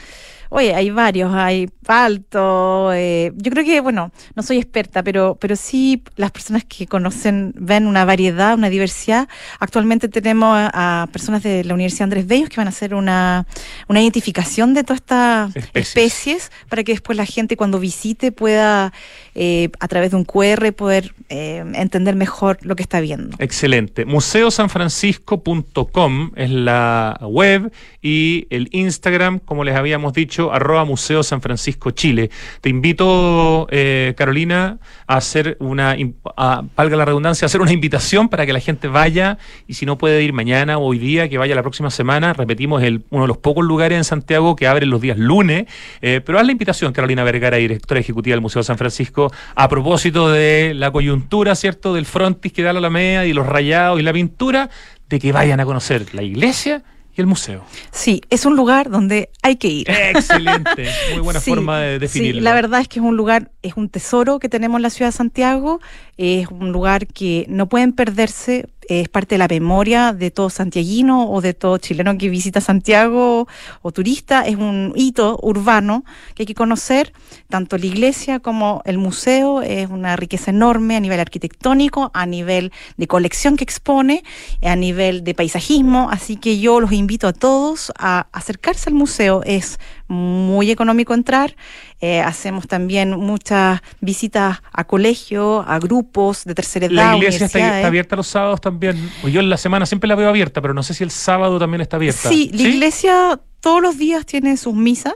S3: Oye, hay varios, hay palto. eh, yo creo que, bueno, no soy experta, pero, pero sí las personas que conocen ven una variedad, una diversidad. Actualmente tenemos a, a personas de la Universidad Andrés Bellos que van a hacer una, una identificación de todas estas
S2: Especies.
S3: especies. para que después la gente cuando visite pueda, eh, a través de un QR, poder eh, entender mejor lo que está viendo.
S2: Excelente. Museosanfrancisco.com es la web y el Instagram, como les habíamos dicho, arroba Museo San Francisco Chile. Te invito, eh, Carolina, a hacer una, a, valga la redundancia, a hacer una invitación para que la gente vaya y si no puede ir mañana o hoy día, que vaya la próxima semana. Repetimos, uno de los pocos lugares en Santiago que abren los días lunes. Eh, pero haz la invitación, Carolina Vergara, directora ejecutiva del Museo San Francisco, a propósito de la coyuntura, ¿cierto?, del frontis que da la Alameda y los rayados y la pintura, de que vayan a conocer la iglesia y el museo.
S3: Sí, es un lugar donde hay que ir.
S2: Excelente, muy buena
S3: Sí,
S2: forma de
S3: sí,
S2: definirlo.
S3: la verdad es que es un lugar, es un tesoro que tenemos en la ciudad de Santiago, es un lugar que no pueden perderse, es parte de la memoria de todo santiaguino o de todo chileno que visita Santiago o turista, es un hito urbano que hay que conocer, tanto la iglesia como el museo, es una riqueza enorme a nivel arquitectónico, a nivel de colección que expone, a nivel de paisajismo, así que yo los invito a todos a acercarse al museo, es muy económico entrar. Eh, hacemos también muchas visitas a colegios, a grupos de tercera edad.
S2: La iglesia está, abierta los sábados también. Yo en la semana siempre la veo abierta, pero no sé si el sábado también está abierta.
S3: Sí, la iglesia todos los días tiene sus misas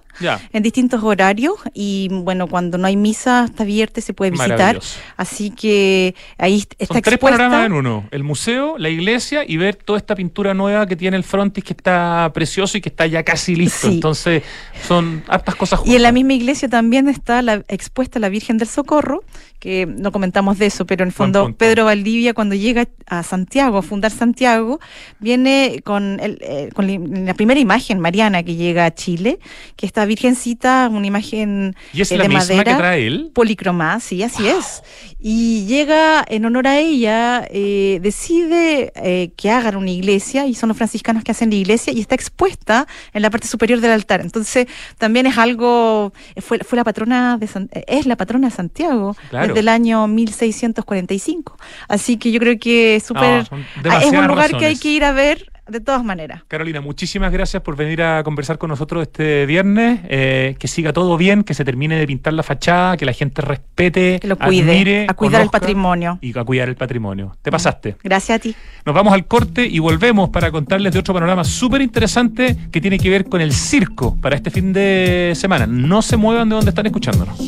S3: en distintos horarios y bueno, cuando no hay misa está abierta se puede visitar. Así que ahí está
S2: Son tres panoramas en uno. El museo, la iglesia y ver toda esta pintura nueva que tiene el frontis que está precioso y que está ya casi listo.
S3: Sí.
S2: Entonces, son hartas cosas
S3: Y en la
S2: juntas.
S3: misma iglesia también está la, expuesta la Virgen del Socorro, que no comentamos de eso, pero en el fondo. Pedro Valdivia cuando llega a Santiago, a fundar Santiago, viene con, el, eh, con la primera imagen mariana que llega a Chile, que esta Virgencita, una imagen
S2: ¿Y es
S3: eh,
S2: la
S3: de
S2: misma
S3: madera.
S2: que trae él?
S3: Policromá, sí, así es. Y llega en honor a ella, eh, decide eh, que hagan una iglesia, y son los franciscanos que hacen la iglesia, y está expuesta en la parte superior del altar. Entonces, también es algo, fue, fue la patrona de San- eh, es la patrona de Santiago
S2: Claro.
S3: desde el año 1645. Así que yo creo que es súper,
S2: No, son
S3: ah, es un lugar que hay
S2: razones.
S3: que ir a ver de todas maneras.
S2: Carolina, muchísimas gracias por venir a conversar con nosotros este viernes. Eh, que siga todo bien, que se termine de pintar la fachada, que la gente respete,
S3: Que lo cuide,
S2: admire,
S3: a cuidar el patrimonio.
S2: Y a cuidar el patrimonio. Te pasaste.
S3: Gracias a ti.
S2: Nos vamos al corte y volvemos para contarles de otro panorama súper interesante que tiene que ver con el circo para este fin de semana. No se muevan de donde están escuchándonos.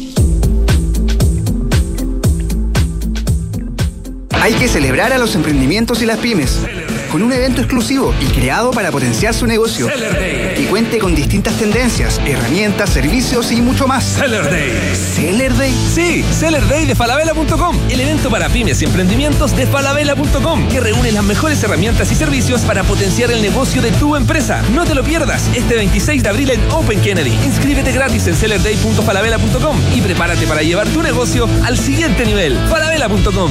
S4: Hay que celebrar a los emprendimientos y las pymes con un evento exclusivo y creado para potenciar su negocio. Y cuente con distintas tendencias, herramientas, servicios y mucho más.
S5: Seller Day.
S4: Seller Day.
S5: Sí, Seller Day de Falabella.com, el evento para pymes y emprendimientos de Falabella.com, que reúne las mejores herramientas y servicios para potenciar el negocio de tu empresa. No te lo pierdas, este 26 de abril en Open Kennedy. Inscríbete gratis en sellerday.falabella.com y prepárate para llevar tu negocio al siguiente nivel. Falabella.com.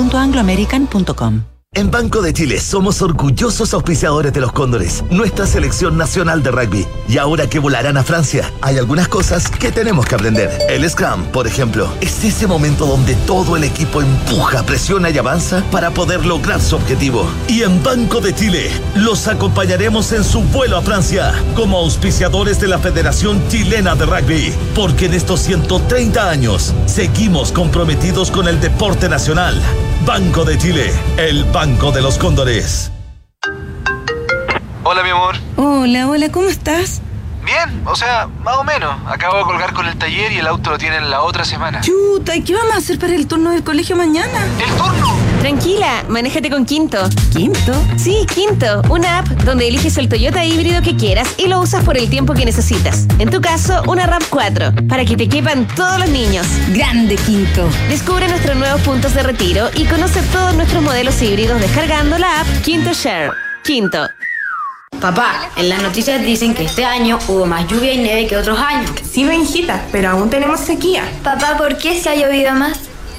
S6: chile.angloamerican.com.
S7: En Banco de Chile somos orgullosos auspiciadores de los Cóndores, nuestra selección nacional de rugby. Y ahora que volarán a Francia, hay algunas cosas que tenemos que aprender. El Scrum, por ejemplo, es ese momento donde todo el equipo empuja, presiona y avanza para poder lograr su objetivo. Y en Banco de Chile los acompañaremos en su vuelo a Francia como auspiciadores de la Federación Chilena de Rugby. Porque en estos 130 años seguimos comprometidos con el deporte nacional. Banco de Chile, el Banco de los Cóndores.
S8: Hola, mi amor.
S6: Hola, hola, ¿cómo estás?
S8: Bien, o sea, más o menos. Acabo de colgar con el taller y el auto lo tienen la otra semana.
S9: Chuta, ¿y qué vamos a hacer para el turno del colegio mañana?
S8: ¡El turno!
S10: Tranquila, manéjate con Quinto.
S9: ¿Quinto?
S10: Sí, Quinto, una app donde eliges el Toyota híbrido que quieras y lo usas por el tiempo que necesitas. En tu caso, una RAM 4, para que te quepan todos los niños.
S9: Grande Quinto.
S10: Descubre nuestros nuevos puntos de retiro y conoce todos nuestros modelos híbridos descargando la app Quinto Share. Quinto.
S11: Papá, en las noticias dicen que este año hubo más lluvia y nieve que otros años.
S9: Sí, Benjita, pero aún tenemos sequía.
S11: Papá, ¿por qué se ha llovido más?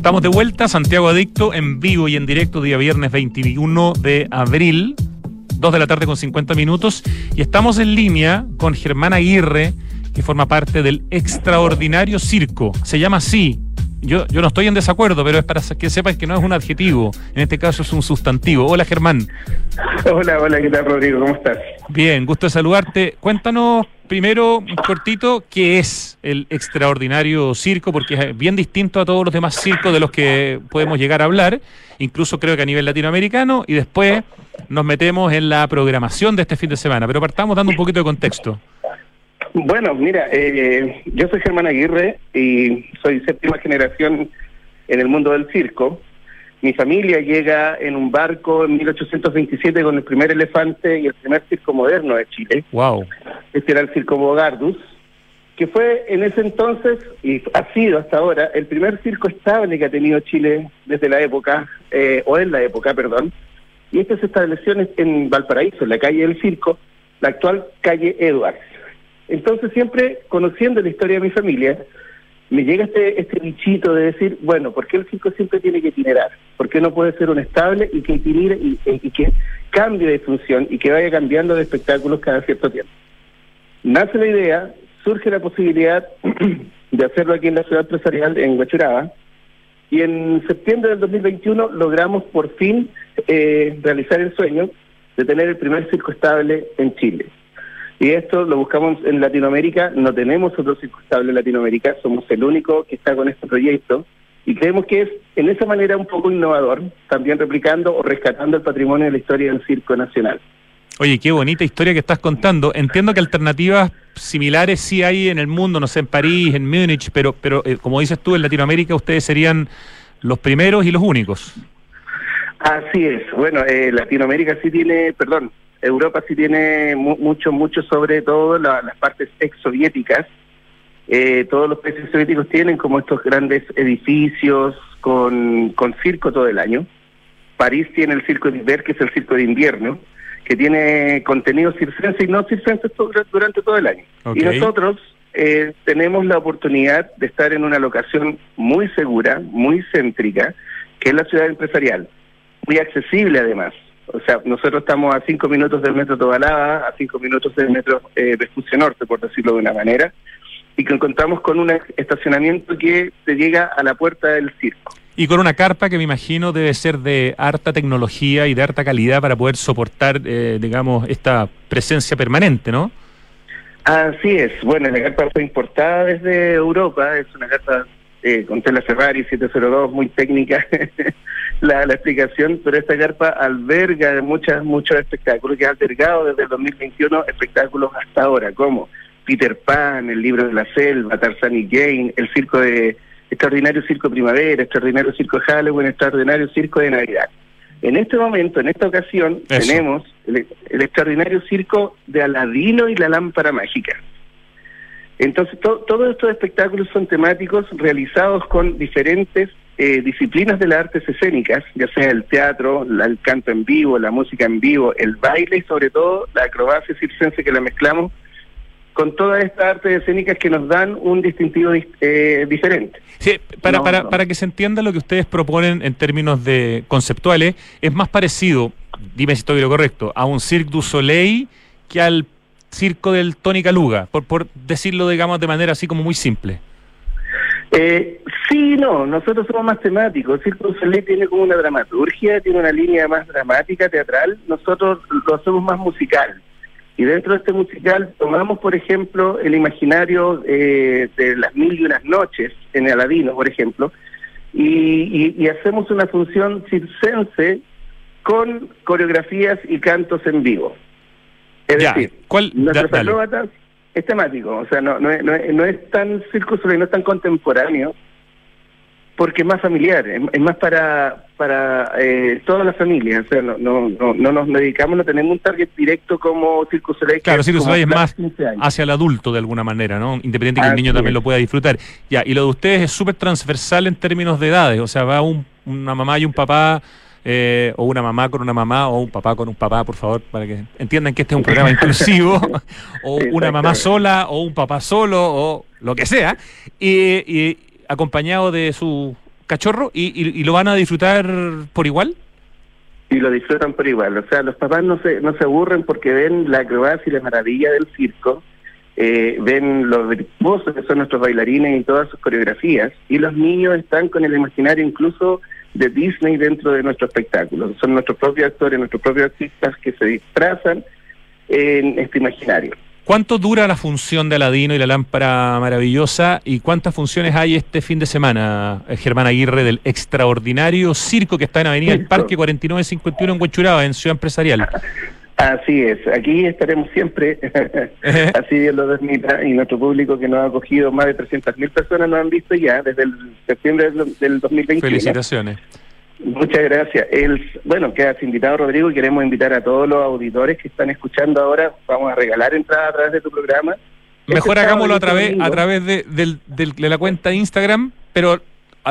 S2: Estamos de vuelta, Santiago Adicto, en vivo y en directo, día viernes 21 de abril, 2 de la tarde con 50 minutos. Y estamos en línea con Germán Aguirre, que forma parte del Extraordinario Circo. Se llama así. Yo, yo no estoy en desacuerdo, pero es para que sepas que no es un adjetivo. En este caso es un sustantivo. Hola, Germán.
S12: Hola, hola, ¿qué tal, Rodrigo? ¿Cómo estás?
S2: Bien, gusto de saludarte. Cuéntanos primero, un cortito, qué es el extraordinario circo, porque es bien distinto a todos los demás circos de los que podemos llegar a hablar, incluso creo que a nivel latinoamericano, y después nos metemos en la programación de este fin de semana. Pero partamos dando un poquito de contexto.
S12: Bueno, mira, eh, yo soy Germán Aguirre y soy séptima generación en el mundo del circo. Mi familia llega en un barco en 1827 con el primer elefante y el primer circo moderno de Chile.
S2: Wow.
S12: Este era el Circo Bogardus, que fue en ese entonces, y ha sido hasta ahora, el primer circo estable que ha tenido Chile desde la época, eh, o en la época, perdón. Y este se estableció en, en Valparaíso, en la calle del Circo, la actual calle Edwards. Entonces siempre, conociendo la historia de mi familia, me llega este, este bichito de decir, bueno, ¿por qué el circo siempre tiene que itinerar? ¿Por qué no puede ser un estable y que itinere y, que cambie de función y que vaya cambiando de espectáculos cada cierto tiempo? Nace la idea, surge la posibilidad de hacerlo aquí en la ciudad empresarial, en Huachuraba, y en septiembre del 2021 logramos por fin eh, realizar el sueño de tener el primer circo estable en Chile. Y esto lo buscamos en Latinoamérica, no tenemos otro circo estable en Latinoamérica, somos el único que está con este proyecto y creemos que es en esa manera un poco innovador, también replicando o rescatando el patrimonio de la historia del circo nacional.
S2: Oye, qué bonita historia que estás contando. Entiendo que alternativas similares sí hay en el mundo, no sé, en París, en Múnich, pero, pero eh, como dices tú, en Latinoamérica ustedes serían los primeros y los únicos.
S12: Así es. Bueno, eh, Latinoamérica sí tiene, perdón, Europa sí tiene mu mucho, mucho sobre todo la, las partes ex-soviéticas. Eh, todos los países soviéticos tienen como estos grandes edificios con, con circo todo el año. París tiene el circo de Iber, que es el circo de invierno, que tiene contenido circense y no circense durante todo el año. Y nosotros eh, tenemos la oportunidad de estar en una locación muy segura, muy céntrica, que es la ciudad empresarial, muy accesible además. O sea, nosotros estamos a cinco minutos del metro Tobalaba, a cinco minutos del metro eh, Vespucio Norte, por decirlo de una manera, y que contamos con un estacionamiento que te llega a la puerta del circo.
S2: Y con una carpa que me imagino debe ser de harta tecnología y de harta calidad para poder soportar, eh, digamos, esta presencia permanente, ¿no?
S12: Así es. Bueno, la carpa fue importada desde Europa, es una carpa eh, con tela Ferrari 702, muy técnica la, la explicación, pero esta carpa alberga muchas, muchos espectáculos que ha albergado desde el 2021 espectáculos hasta ahora, como Peter Pan, el libro de la selva, Tarzan y Jane, el circo de extraordinario circo primavera, extraordinario circo Halloween, extraordinario circo de Navidad. En este momento, en esta ocasión,
S2: Eso.
S12: tenemos el, el extraordinario circo de Aladino y la lámpara mágica. Entonces, to- todos estos espectáculos son temáticos realizados con diferentes eh, disciplinas de las artes escénicas, ya sea el teatro, la- el canto en vivo, la música en vivo, el baile y sobre todo la acrobacia circense que la mezclamos con todas estas artes escénicas que nos dan un distintivo dis- eh, diferente.
S2: Sí, para,
S12: No,
S2: para,
S12: no.
S2: para que se entienda lo que ustedes proponen en términos de conceptuales, es más parecido, dime si estoy lo correcto, a un Cirque du Soleil que al circo del Tony Caluga, por, por decirlo, digamos, de manera así como muy simple.
S12: Eh, sí, no, nosotros somos más temáticos. El Circo Soleil tiene como una dramaturgia, tiene una línea más dramática, teatral. Nosotros lo hacemos más musical. Y dentro de este musical tomamos, por ejemplo, el imaginario eh, de las mil y unas noches en Aladino, por ejemplo, y, y- y hacemos una función circense con coreografías y cantos en vivo. Es
S2: Ya,
S12: decir,
S2: ¿cuál?
S12: nuestros
S2: Da-
S12: acróbatas es temático, o sea, no, no, es, no, es, no es tan Soleil, no es tan contemporáneo, porque es más familiar, es, es más para para eh, toda la familia, o sea, no, no, no, no nos dedicamos, no tenemos un target directo como Circo Soleil. que
S2: Claro, Circo Soleil es más
S12: 15 años.
S2: hacia el adulto de alguna manera, ¿no? Independiente que el niño también lo pueda disfrutar. Ya, y lo de ustedes es súper transversal en términos de edades, o sea, va un- una mamá y un papá, eh, o una mamá con una mamá, o un papá con un papá, por favor, para que entiendan que este es un programa inclusivo, o una mamá sola, o un papá solo, o lo que sea, y, y acompañado de su cachorro, y, y- y lo van a disfrutar por igual.
S12: y lo disfrutan por igual. O sea, los papás no se, no se aburren porque ven la acrobacia y la maravilla del circo, eh, ven los virtuosos que son nuestros bailarines y todas sus coreografías, y los niños están con el imaginario incluso de Disney dentro de nuestro espectáculo. Son nuestros propios actores, nuestros propios artistas que se disfrazan en este imaginario.
S2: ¿Cuánto dura la función de Aladino y la lámpara maravillosa? ¿Y cuántas funciones hay este fin de semana, eh, Germán Aguirre, del extraordinario circo que está en Avenida del
S12: Circo.
S2: Parque 4951 en Huechuraba, en Ciudad Empresarial?
S12: Así es, aquí estaremos siempre, así Dios lo permita, y nuestro público que nos ha acogido, más de 300.000 personas nos han visto ya desde el septiembre del, del 2021.
S2: Felicitaciones.
S12: Muchas gracias. El, bueno, quedas invitado, Rodrigo, y queremos invitar a todos los auditores que están escuchando ahora. Vamos a regalar entradas a través de tu programa.
S2: Mejor
S12: Este
S2: hagámoslo a
S12: y
S2: través,
S12: domingo.
S2: a través de, del- de la cuenta de Instagram, pero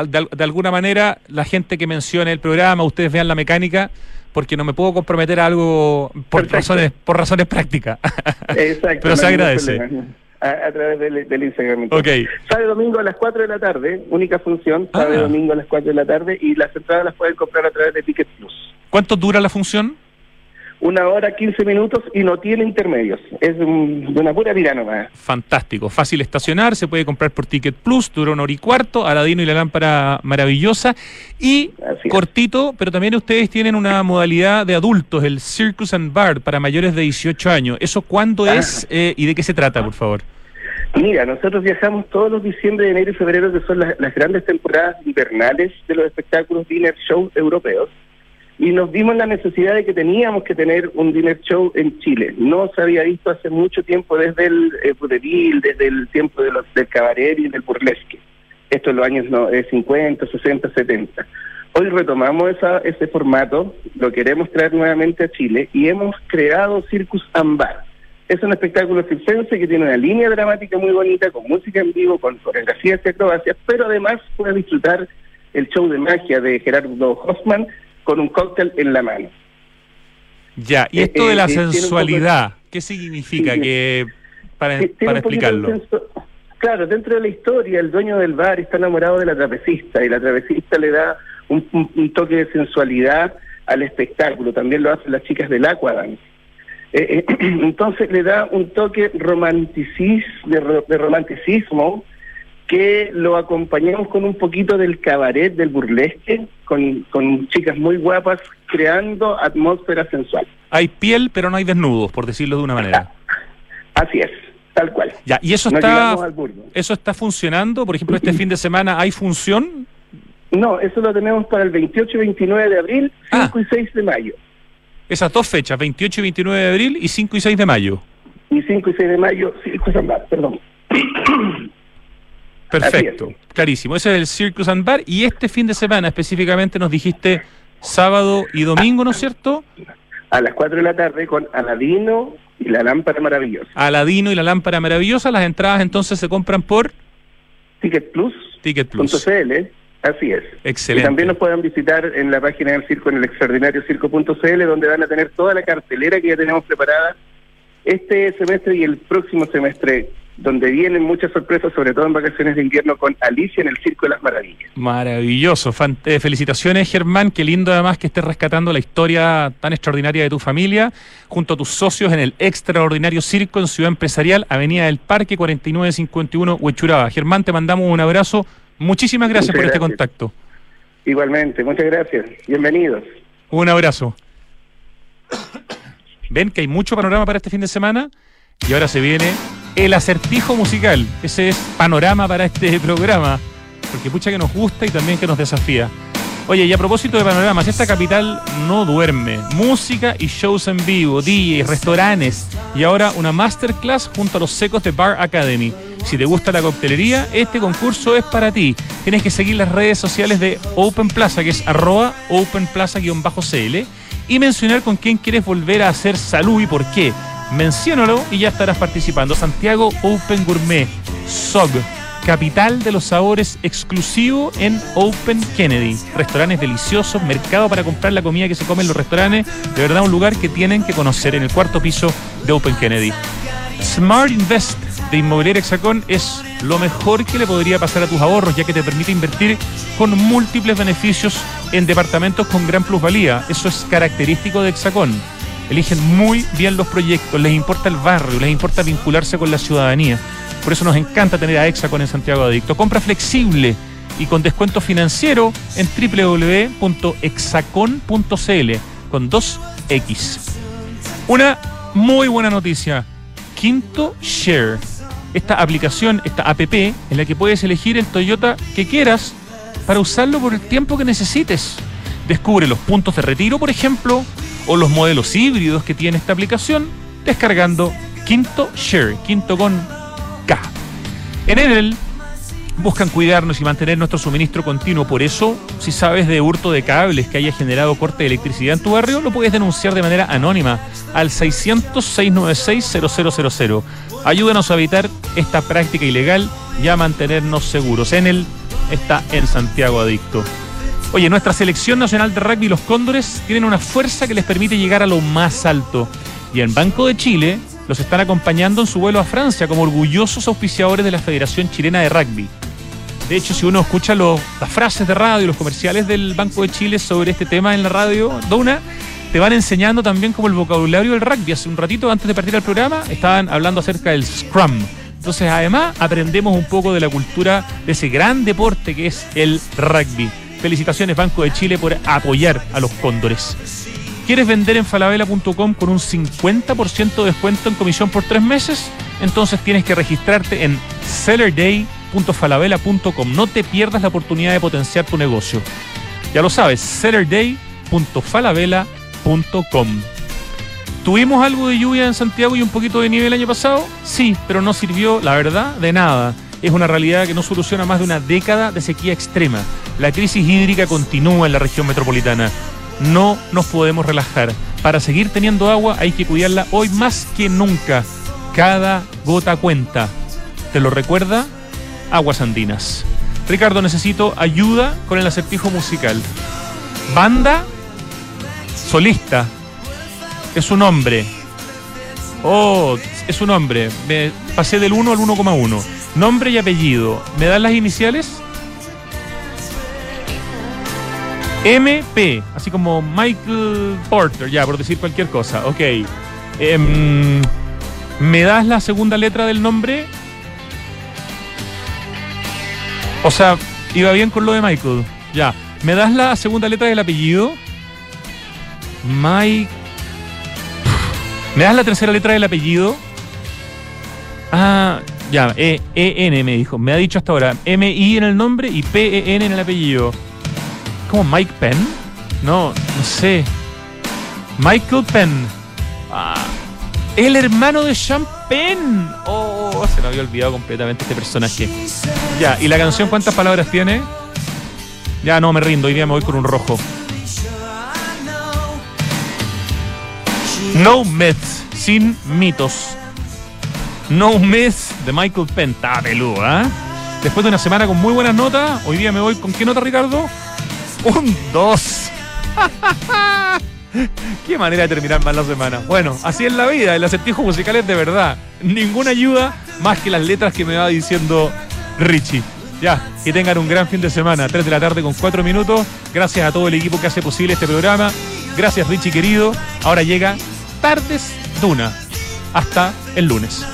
S2: de, de alguna manera la gente que mencione el programa, ustedes vean la mecánica, porque no me puedo comprometer a algo por razones, por razones prácticas.
S12: Exacto.
S2: Pero se agradece.
S12: A, a través del, del Instagram.
S2: Ok.
S12: Sábado y domingo a las 4 de la tarde, única función, sábado y
S2: Ah.
S12: domingo a las 4 de la tarde, y las entradas las pueden comprar a través de Ticket Plus.
S2: ¿Cuánto dura la función?
S12: Una hora, 15 minutos y no tiene intermedios. Es un- de una pura tira nomás.
S2: Fantástico, fácil estacionar, se puede comprar por Ticket Plus, dura una hora y cuarto, Aladino y la lámpara maravillosa. Y cortito, pero también ustedes tienen una modalidad de adultos, el Circus and Bar, para mayores de 18 años. ¿Eso cuándo
S12: Ah.
S2: es eh, y de qué se trata, por favor?
S12: Mira, nosotros viajamos todos los diciembre, enero y febrero, que son las, las grandes temporadas invernales de los espectáculos dinner show europeos, y nos vimos la necesidad de que teníamos que tener un dinner show en Chile. No se había visto hace mucho tiempo desde el eh, vodevil, desde el tiempo de los, del cabaret y del burlesque. Esto en los años no, eh, 50, 60, 70. Hoy retomamos esa, ese formato, lo queremos traer nuevamente a Chile y hemos creado Circus Ambar. Es un espectáculo circense que tiene una línea dramática muy bonita, con música en vivo, con coreografías y acrobacias, pero además puede disfrutar el show de magia de Gerardo Hoffman con un cóctel en la mano.
S2: Ya, y
S12: Eh,
S2: esto de
S12: eh,
S2: la
S12: eh,
S2: sensualidad, ¿qué significa?
S12: Sí,
S2: que para,
S12: de
S2: explicarlo.
S12: Claro, dentro de la historia, el dueño del bar está enamorado de la trapecista y la trapecista le da un, un- un toque de sensualidad al espectáculo. También lo hacen las chicas del Aquadance. Eh, eh, entonces le da un toque romanticis, de, de romanticismo que lo acompañamos con un poquito del cabaret, del burlesque, con, con chicas muy guapas creando atmósfera sensual.
S2: Hay piel, pero no hay desnudos, por decirlo de una manera.
S12: Así es, tal cual.
S2: Ya, y eso
S12: No
S2: está, eso está funcionando. Por ejemplo, este fin de semana hay función.
S12: No, eso lo tenemos para el 28 y 29 de abril,
S2: Ah.
S12: 5 y 6 de mayo.
S2: Esas dos fechas, 28 y 29 de abril y 5 y 6 de mayo.
S12: Y 5 y 6 de mayo, Bar, perdón.
S2: Perfecto, clarísimo. Ese es el Circus and Bar. Y este fin de semana específicamente nos dijiste sábado y domingo, ¿no es cierto?
S12: A las 4 de la tarde con Aladino y la lámpara maravillosa.
S2: Aladino y la lámpara maravillosa. Las entradas entonces se compran por
S12: Ticket Plus.
S2: Ticket Plus.
S12: .cl, así es.
S2: Excelente.
S12: Y también nos pueden visitar en la página del circo, en el extraordinario circo.cl, donde van a tener toda la cartelera que ya tenemos preparada este semestre y el próximo semestre donde vienen muchas sorpresas, sobre todo en vacaciones de invierno, con Alicia en el Circo de las Maravillas.
S2: Maravilloso. Fan- eh, felicitaciones, Germán. Qué lindo además que estés rescatando la historia tan extraordinaria de tu familia junto a tus socios en el extraordinario circo en Ciudad Empresarial, Avenida del Parque 4951, Huechuraba. Germán, te mandamos un abrazo. Muchísimas gracias
S12: Muchas
S2: por este contacto.
S12: Igualmente, muchas gracias. Bienvenidos.
S2: Un abrazo. Ven que hay mucho panorama para este fin de semana y ahora se viene el acertijo musical. Ese es panorama para este programa, porque pucha que nos gusta y también que nos desafía. Oye, y a propósito de panoramas, esta capital no duerme. Música y shows en vivo, DJs, restaurantes y ahora una masterclass junto a los secos de Bar Academy. Si te gusta la coctelería, este concurso es para ti. Tienes que seguir las redes sociales de Open Plaza, que es arroba openplaza-cl, y mencionar con quién quieres volver a hacer salud y por qué. Menciónalo y ya estarás participando. Santiago Open Gourmet, SOG, capital de los sabores exclusivo en Open Kennedy. Restaurantes deliciosos, mercado para comprar la comida que se come en los restaurantes. De verdad, un lugar que tienen que conocer en el cuarto piso de Open Kennedy. Smart Invest de Inmobiliaria Hexacón es lo mejor que le podría pasar a tus ahorros, ya que te permite invertir con múltiples beneficios en departamentos con gran plusvalía. Eso es característico de Hexacón. Eligen muy bien los proyectos, les importa el barrio, les importa vincularse con la ciudadanía. Por eso nos encanta tener a Hexacón en Santiago Adicto. Compra flexible y con descuento financiero en www.hexacon.cl con 2X. Una muy buena noticia. Quinto Share. Esta aplicación, esta app, en la que puedes elegir el Toyota que quieras para usarlo por el tiempo que necesites. Descubre los puntos de retiro, por ejemplo, o los modelos híbridos que tiene esta aplicación descargando Quinto Share, quinto con K. En Enel buscan cuidarnos y mantener nuestro suministro continuo. Por eso, si sabes de hurto de cables que haya generado corte de electricidad en tu barrio, lo puedes denunciar de manera anónima al 600-696-0000. Ayúdanos a evitar esta práctica ilegal y a mantenernos seguros. Enel está en Santiago Adicto. Oye, nuestra selección nacional de rugby, los Cóndores, tienen una fuerza que les permite llegar a lo más alto. Y en Banco de Chile los están acompañando en su vuelo a Francia como orgullosos auspiciadores de la Federación Chilena de Rugby. De hecho, si uno escucha las frases de radio, los comerciales del Banco de Chile sobre este tema en la radio, Dona, te van enseñando también como el vocabulario del rugby. Hace un ratito, antes de partir al programa, estaban hablando acerca del Scrum. Entonces, además, aprendemos un poco de la cultura de ese gran deporte que es el rugby. Felicitaciones, Banco de Chile, por apoyar a los cóndores. ¿Quieres vender en falabella.com con un 50% de descuento en comisión por tres meses? Entonces tienes que registrarte en sellerday.falabella.com. No te pierdas la oportunidad de potenciar tu negocio. Ya lo sabes, sellerday.falabella.com. ¿Tuvimos algo de lluvia en Santiago y un poquito de nieve el año pasado? Sí, pero no sirvió, la verdad, de nada. Es una realidad que no soluciona más de una década de sequía extrema. La crisis hídrica continúa en la región metropolitana. No nos podemos relajar. Para seguir teniendo agua hay que cuidarla hoy más que nunca. Cada gota cuenta. ¿Te lo recuerda? Aguas Andinas. Ricardo, necesito ayuda con el acertijo musical. Banda solista. Es un hombre. Oh, es un hombre. Me pasé del 1 al 1,1. Nombre y apellido. ¿Me dan las iniciales? MP, así como Michael Porter, ya, por decir cualquier cosa. Ok. Em, ¿Me das la segunda letra del nombre? O sea, iba bien con lo de Michael. Ya. ¿Me das la segunda letra del apellido? Mike. ¿Me das la tercera letra del apellido? Ah, ya, E, E-N me dijo. Me ha dicho hasta ahora M-I en el nombre y P-E-N en el apellido. ¿Cómo Mike Penn? No, no sé. Michael Penn. Ah, el hermano de Sean Penn. Oh, se me había olvidado completamente este personaje. Ya, ¿y la canción cuántas palabras tiene? Ya, no, me rindo. Hoy día me voy con un rojo. No Myths, sin mitos. No Myths de Michael Penn. Peludo, ¿ah? Después de una semana con muy buenas notas, hoy día me voy con qué nota, Ricardo? Un 2. Qué manera de terminar mal la semana. Bueno, así es la vida, el acertijo musical es de verdad. Ninguna ayuda más que las letras que me va diciendo Richie. Ya, que tengan un gran fin de semana. 3 de la tarde con 4 minutos. Gracias a todo el equipo que hace posible este programa. Gracias Richie querido. Ahora llega Tardes Duna. Hasta el lunes.